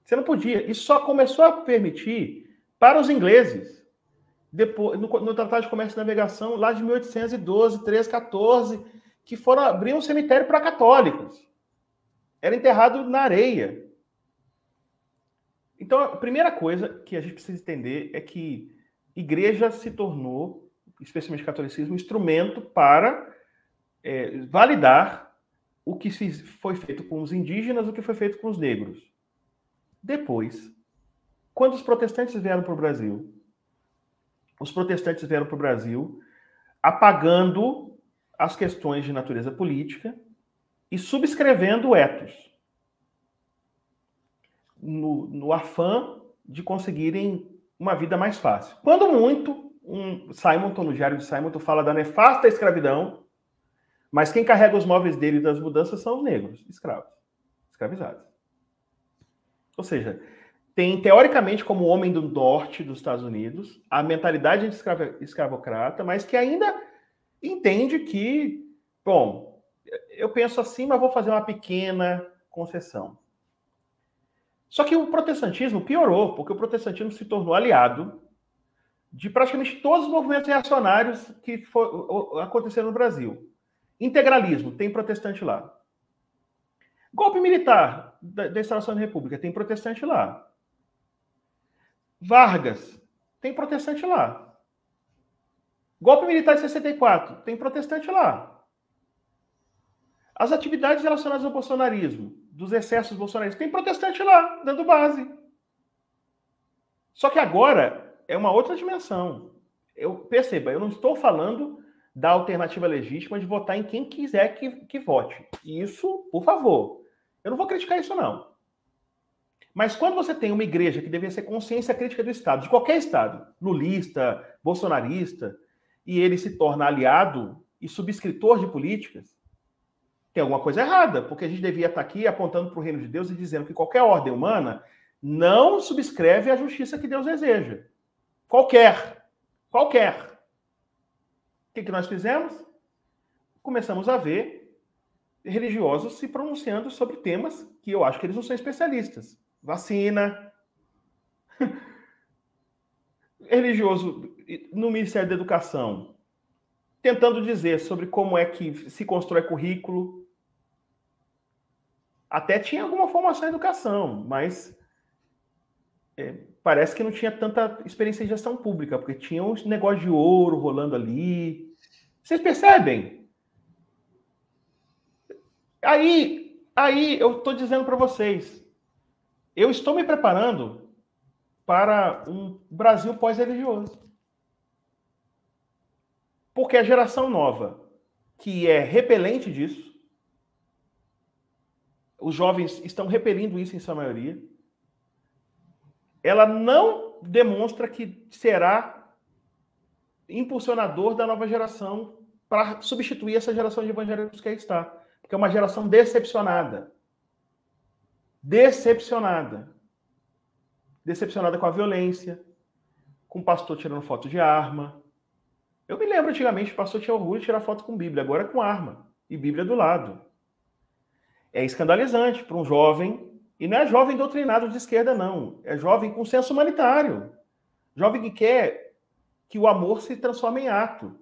Você não podia. Isso só começou a permitir para os ingleses depois, no, no, Tratado de Comércio e Navegação, lá de 1812, 13, 14, que foram abrir um cemitério para católicos. Era enterrado na areia. Então, a primeira coisa que a gente precisa entender é que igreja se tornou, especialmente o catolicismo, um instrumento para é, validar o que foi feito com os indígenas, o que foi feito com os negros. Depois, quando os protestantes vieram para o Brasil, os protestantes vieram para o Brasil apagando as questões de natureza política e subscrevendo o ethos. No, no afã de conseguirem uma vida mais fácil. Quando muito, um Simonton, no Diário de Simonton, fala da nefasta escravidão, mas quem carrega os móveis dele das mudanças são os negros, escravos, escravizados. Ou seja, tem, teoricamente, como homem do norte dos Estados Unidos, a mentalidade de escravocrata, mas que ainda entende que, bom, eu penso assim, mas vou fazer uma pequena concessão. Só que o protestantismo piorou, porque o protestantismo se tornou aliado de praticamente todos os movimentos reacionários que for, aconteceram no Brasil. Integralismo, tem protestante lá. Golpe militar da, da instalação da República, tem protestante lá. Vargas, tem protestante lá. Golpe militar de 64, tem protestante lá. As atividades relacionadas ao bolsonarismo, dos excessos bolsonaristas, tem protestante lá, dando base. Só que agora é uma outra dimensão. Eu perceba, eu não estou falando da alternativa legítima de votar em quem quiser que, que vote. Isso, por favor. Eu não vou criticar isso, não. Mas quando você tem uma igreja que deveria ser consciência crítica do Estado, de qualquer Estado, lulista, bolsonarista, e ele se torna aliado e subscritor de políticas, tem alguma coisa errada, porque a gente devia estar aqui apontando para o reino de Deus e dizendo que qualquer ordem humana não subscreve a justiça que Deus deseja. Qualquer. Qualquer. O que, que nós fizemos? Começamos a ver religiosos se pronunciando sobre temas que eu acho que eles não são especialistas vacina. Religioso no Ministério da Educação, tentando dizer sobre como é que se constrói currículo. Até tinha alguma formação em educação, mas é, parece que não tinha tanta experiência em gestão pública, porque tinha uns negócio de ouro rolando ali. Vocês percebem? Aí, aí eu estou dizendo para vocês, eu estou me preparando para um Brasil pós-religioso. Porque a geração nova, que é repelente disso, os jovens estão repelindo isso em sua maioria, ela não demonstra que será impulsionador da nova geração para substituir essa geração de evangélicos que aí está. Porque é uma geração decepcionada decepcionada. Decepcionada com a violência, com o pastor tirando foto de arma. Eu me lembro antigamente, o pastor tinha orgulho de tirar foto com Bíblia, agora com arma e Bíblia do lado. É escandalizante para um jovem, e não é jovem doutrinado de esquerda, não. É jovem com senso humanitário. Jovem que quer que o amor se transforme em ato.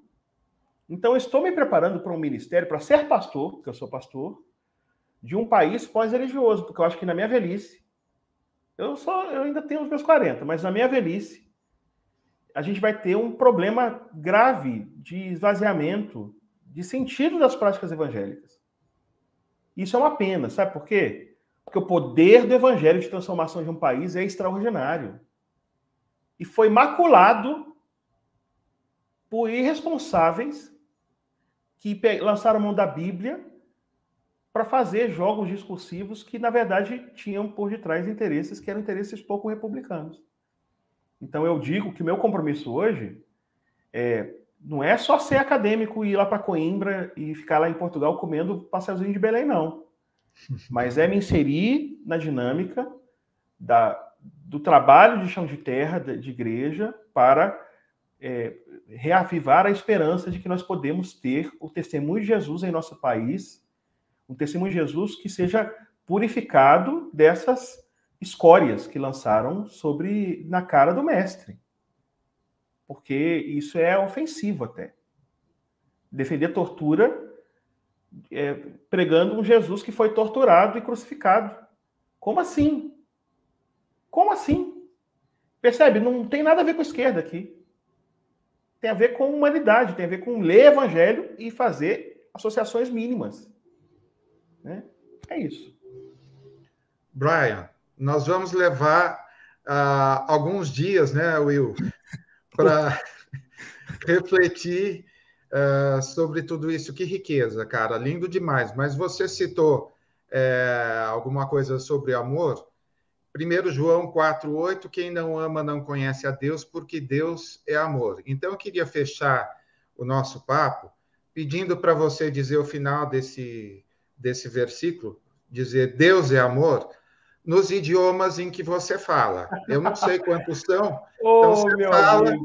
Então, estou me preparando para um ministério, para ser pastor, porque eu sou pastor, de um país pós-religioso, porque eu acho que na minha velhice, eu só eu ainda tenho os meus 40, mas na minha velhice, a gente vai ter um problema grave de esvaziamento de sentido das práticas evangélicas. Isso é uma pena, sabe por quê? Porque o poder do evangelho de transformação de um país é extraordinário. E foi maculado por irresponsáveis que lançaram mão da Bíblia para fazer jogos discursivos que, na verdade, tinham por detrás interesses que eram interesses pouco republicanos. Então, eu digo que meu compromisso hoje é, não é só ser acadêmico e ir lá para Coimbra e ficar lá em Portugal comendo pastelzinho de Belém, não. Mas é me inserir na dinâmica da, do trabalho de chão de terra, de, de igreja, para é, reavivar a esperança de que nós podemos ter o testemunho de Jesus em nosso país um testemunho de Jesus que seja purificado dessas escórias que lançaram sobre na cara do mestre. Porque isso é ofensivo até. Defender tortura é, pregando um Jesus que foi torturado e crucificado. Como assim? Como assim? Percebe? Não tem nada a ver com a esquerda aqui. Tem a ver com humanidade, tem a ver com ler evangelho e fazer associações mínimas. Né? É isso. Brian, nós vamos levar uh, alguns dias, né, Will, para refletir uh, sobre tudo isso. Que riqueza, cara, lindo demais. Mas você citou é, alguma coisa sobre amor? 1 João 4,8: quem não ama não conhece a Deus, porque Deus é amor. Então, eu queria fechar o nosso papo pedindo para você dizer o final desse, desse versículo, dizer Deus é amor, nos idiomas em que você fala. Eu não sei quantos são. oh, então você fala,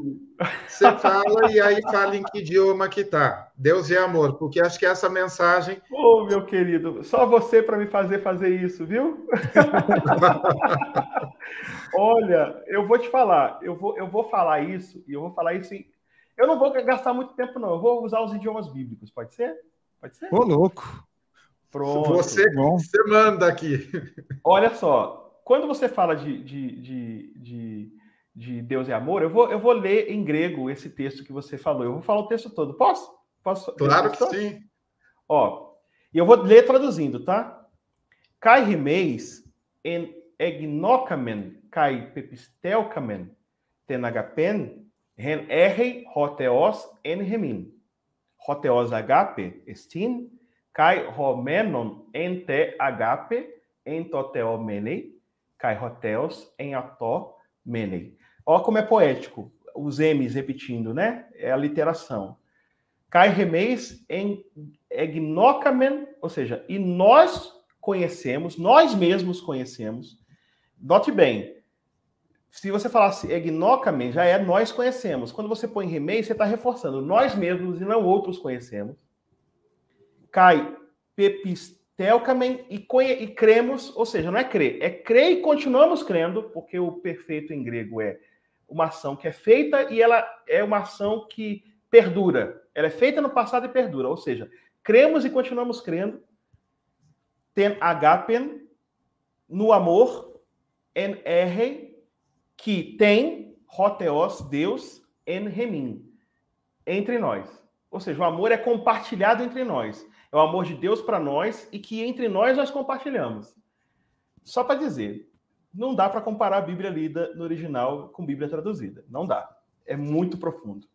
você fala e aí fala em que idioma que tá. Deus é amor, porque acho que essa mensagem. Ô, oh, meu querido, só você para me fazer fazer isso, viu? Olha, eu vou te falar, eu vou, eu vou falar isso e eu vou falar isso em... Eu não vou gastar muito tempo, não. Eu vou usar os idiomas bíblicos, pode ser? Pode ser? Ô, louco. Pronto. Você, você manda aqui. Olha só, quando você fala de, de, de, de, de Deus e amor, eu vou, eu vou ler em grego esse texto que você falou. Eu vou falar o texto todo. Posso? Posso? Claro que sim. Ó, e eu vou ler traduzindo, tá? Kai rimeis en egnocamen kai pepistelcamen tenagapen ren errei hoteos en remin. Hoteos agape estin kai homenon en te agape en toteo menei, kai hoteos em ató menei. Ó como é poético, os M's repetindo, né? É a literação. Kai remeis em egnocamen, ou seja, e nós conhecemos, nós mesmos conhecemos. Note bem, se você falasse egnocamen, já é nós conhecemos. Quando você põe remeis, você está reforçando nós mesmos e não outros conhecemos cai pepistelcamen e, e cremos, ou seja, não é crer, é crer e continuamos crendo, porque o perfeito em grego é uma ação que é feita e ela é uma ação que perdura. Ela é feita no passado e perdura, ou seja, cremos e continuamos crendo. Ten agapen no amor en erre que tem roteos Deus en remin entre nós. Ou seja, o amor é compartilhado entre nós o amor de Deus para nós e que entre nós nós compartilhamos. Só para dizer, não dá para comparar a Bíblia lida no original com Bíblia traduzida. Não dá. É muito profundo.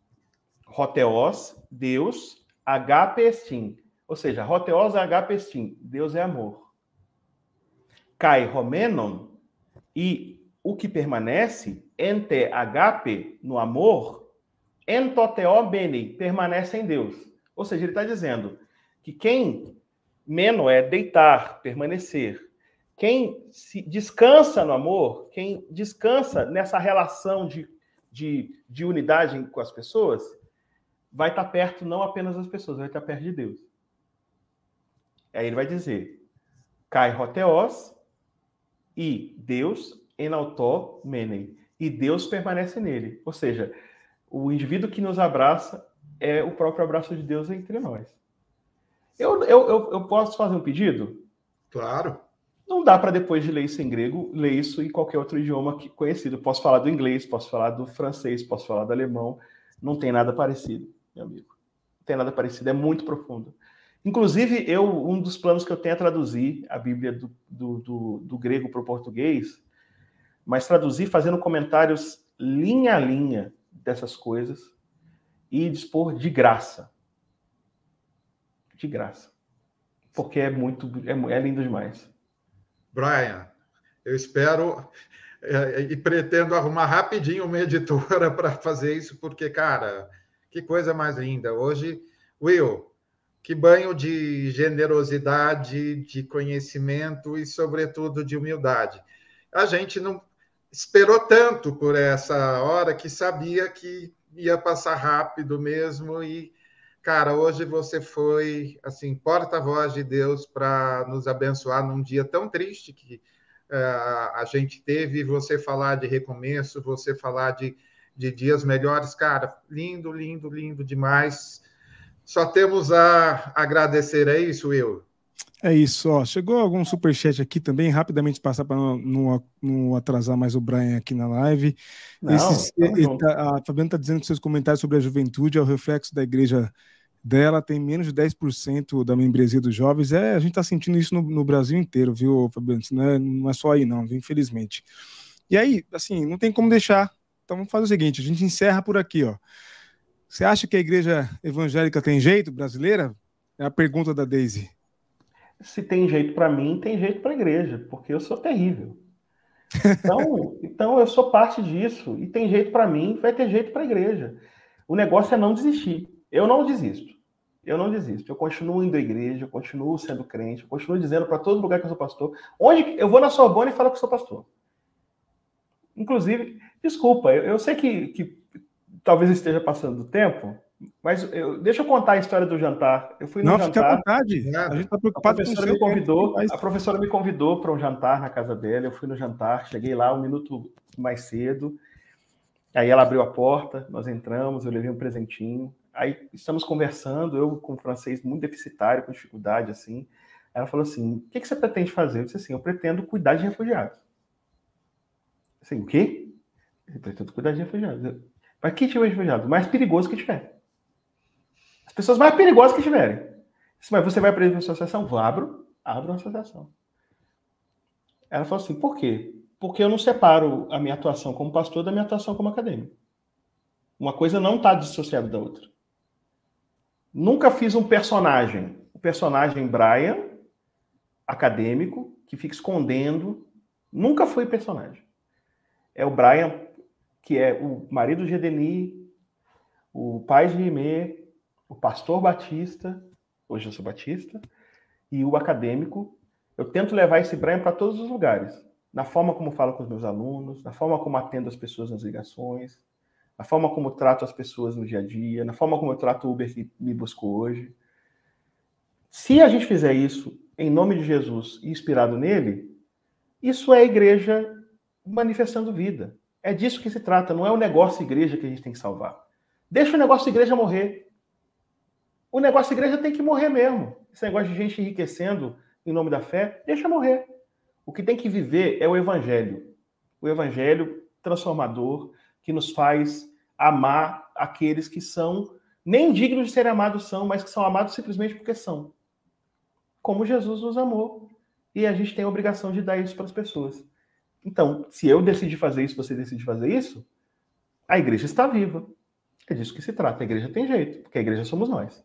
Roteos, Deus, agape estim. Ou seja, roteos agape estim. Deus é amor. Cai romenon e o que permanece, ente agape, no amor, entoteo bene, permanece em Deus. Ou seja, ele está dizendo, que quem menos é deitar, permanecer. Quem se descansa no amor, quem descansa nessa relação de, de, de unidade com as pessoas, vai estar perto não apenas das pessoas, vai estar perto de Deus. Aí ele vai dizer: Cai roteos e Deus enautó menem. E Deus permanece nele. Ou seja, o indivíduo que nos abraça é o próprio abraço de Deus entre nós. Eu, eu, eu, eu posso fazer um pedido? Claro. Não dá para depois de ler isso em grego, ler isso em qualquer outro idioma conhecido. Posso falar do inglês, posso falar do francês, posso falar do alemão. Não tem nada parecido, meu amigo. Não tem nada parecido, é muito profundo. Inclusive, eu um dos planos que eu tenho é traduzir a Bíblia do, do, do, do grego para o português, mas traduzir fazendo comentários linha a linha dessas coisas e dispor de graça de graça. Porque é muito, é, é lindo demais. Brian, eu espero é, e pretendo arrumar rapidinho uma editora para fazer isso, porque, cara, que coisa mais linda. Hoje, Will, que banho de generosidade, de conhecimento e, sobretudo, de humildade. A gente não esperou tanto por essa hora que sabia que ia passar rápido mesmo e Cara, hoje você foi assim porta-voz de Deus para nos abençoar num dia tão triste que uh, a gente teve. Você falar de recomeço, você falar de, de dias melhores, cara, lindo, lindo, lindo demais. Só temos a agradecer, é isso, Will? É isso, ó. Chegou algum superchat aqui também, rapidamente passar para não, não, não, atrasar mais o Brian aqui na live. Não, tá, a Fabiana está dizendo que seus comentários sobre a juventude é o reflexo da igreja dela, tem menos de 10% da membresia dos jovens. É, a gente está sentindo isso no, no, Brasil inteiro, viu, Fabiano? Não é, não é só aí, não, viu? infelizmente. E aí, assim, não tem como deixar. Então vamos fazer o seguinte: a gente encerra por aqui, ó. Você acha que a igreja evangélica tem jeito brasileira? É a pergunta da Daisy. Se tem jeito para mim, tem jeito para a igreja, porque eu sou terrível. Então, então eu sou parte disso e tem jeito para mim, vai ter jeito para a igreja. O negócio é não desistir. Eu não desisto. Eu não desisto. Eu continuo indo à igreja, eu continuo sendo crente, eu continuo dizendo para todo lugar que eu sou pastor. Onde eu vou na Sorbonne e falo que sou pastor. Inclusive, desculpa, eu, eu sei que, que talvez esteja passando do tempo, mas eu, deixa eu contar a história do jantar. Eu fui no Não, jantar. fica à vontade. A gente está preocupado a professora com me convidou. A professora me convidou para um jantar na casa dela. Eu fui no jantar, cheguei lá um minuto mais cedo. Aí ela abriu a porta, nós entramos, eu levei um presentinho. Aí estamos conversando, eu com francês muito deficitário, com dificuldade assim. Ela falou assim: "O que, que você pretende fazer?" Eu disse assim: "Eu pretendo cuidar de refugiados." Assim, o quê? Eu pretendo cuidar de refugiados. Mas que tipo de refugiado? O mais perigoso que tiver. As pessoas mais perigosas que tiverem. Mas você vai para a associação? Vou, abro, abro uma associação. Ela falou assim, por quê? Porque eu não separo a minha atuação como pastor da minha atuação como acadêmico. Uma coisa não está dissociada da outra. Nunca fiz um personagem. O personagem Brian, acadêmico, que fica escondendo. Nunca foi personagem. É o Brian, que é o marido de Edeni, o pai de Rimé, o pastor batista, hoje eu sou batista, e o acadêmico. Eu tento levar esse Brian para todos os lugares. Na forma como falo com os meus alunos, na forma como atendo as pessoas nas ligações, na forma como trato as pessoas no dia a dia, na forma como eu trato o Uber que me buscou hoje. Se a gente fizer isso em nome de Jesus e inspirado nele, isso é a igreja manifestando vida. É disso que se trata, não é o negócio igreja que a gente tem que salvar. Deixa o negócio igreja morrer. O negócio igreja tem que morrer mesmo. Esse negócio de gente enriquecendo em nome da fé, deixa morrer. O que tem que viver é o evangelho. O evangelho transformador que nos faz amar aqueles que são nem dignos de serem amados são, mas que são amados simplesmente porque são. Como Jesus nos amou. E a gente tem a obrigação de dar isso para as pessoas. Então, se eu decidir fazer isso, você decide fazer isso, a igreja está viva. É disso que se trata. A igreja tem jeito, porque a igreja somos nós.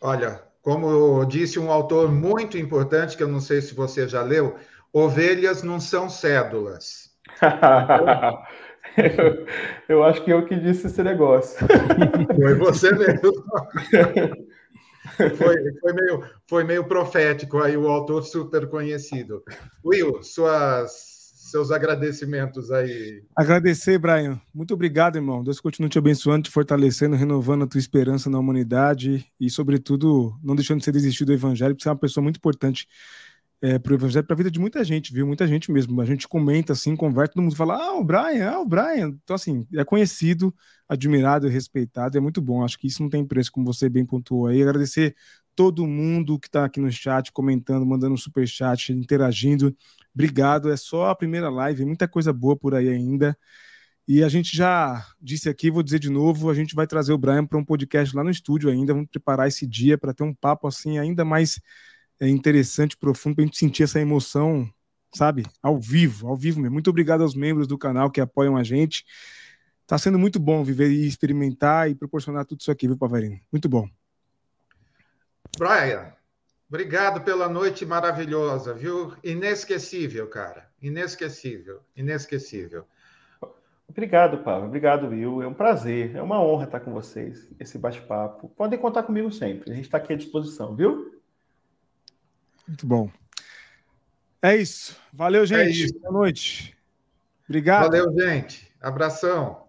Olha, como disse um autor muito importante, que eu não sei se você já leu, ovelhas não são cédulas. eu, eu, acho que eu que disse esse negócio. Foi você mesmo. Foi, foi, meio, foi meio profético aí o autor super conhecido. Will, suas seus agradecimentos aí. Agradecer, Brian. Muito obrigado, irmão. Deus continue te abençoando, te fortalecendo, renovando a tua esperança na humanidade e, sobretudo, não deixando de ser desistir do evangelho, porque você é uma pessoa muito importante é, para o evangelho, para a vida de muita gente, viu? Muita gente mesmo. A gente comenta assim, conversa, todo mundo fala: ah, o Brian, ah, o Brian. Então, assim, é conhecido, admirado respeitado. É muito bom. Acho que isso não tem preço, como você bem pontuou aí. Agradecer todo mundo que está aqui no chat, comentando, mandando super chat, interagindo. Obrigado. É só a primeira live, muita coisa boa por aí ainda. E a gente já disse aqui, vou dizer de novo, a gente vai trazer o Brian para um podcast lá no estúdio ainda. Vamos preparar esse dia para ter um papo assim ainda mais é, interessante, profundo, para a gente sentir essa emoção, sabe? Ao vivo, ao vivo mesmo. Muito obrigado aos membros do canal que apoiam a gente. Está sendo muito bom viver e experimentar e proporcionar tudo isso aqui, viu, Pavarino? Muito bom. Brian, obrigado pela noite maravilhosa, viu? Inesquecível, cara. Inesquecível, inesquecível. Obrigado, Pablo. Obrigado, Will. É um prazer, é uma honra estar com vocês, esse bate-papo. Podem contar comigo sempre. A gente está aqui à disposição, viu? Muito bom. É isso. Valeu, gente. É isso. Boa noite. Obrigado. Valeu, gente. Abração.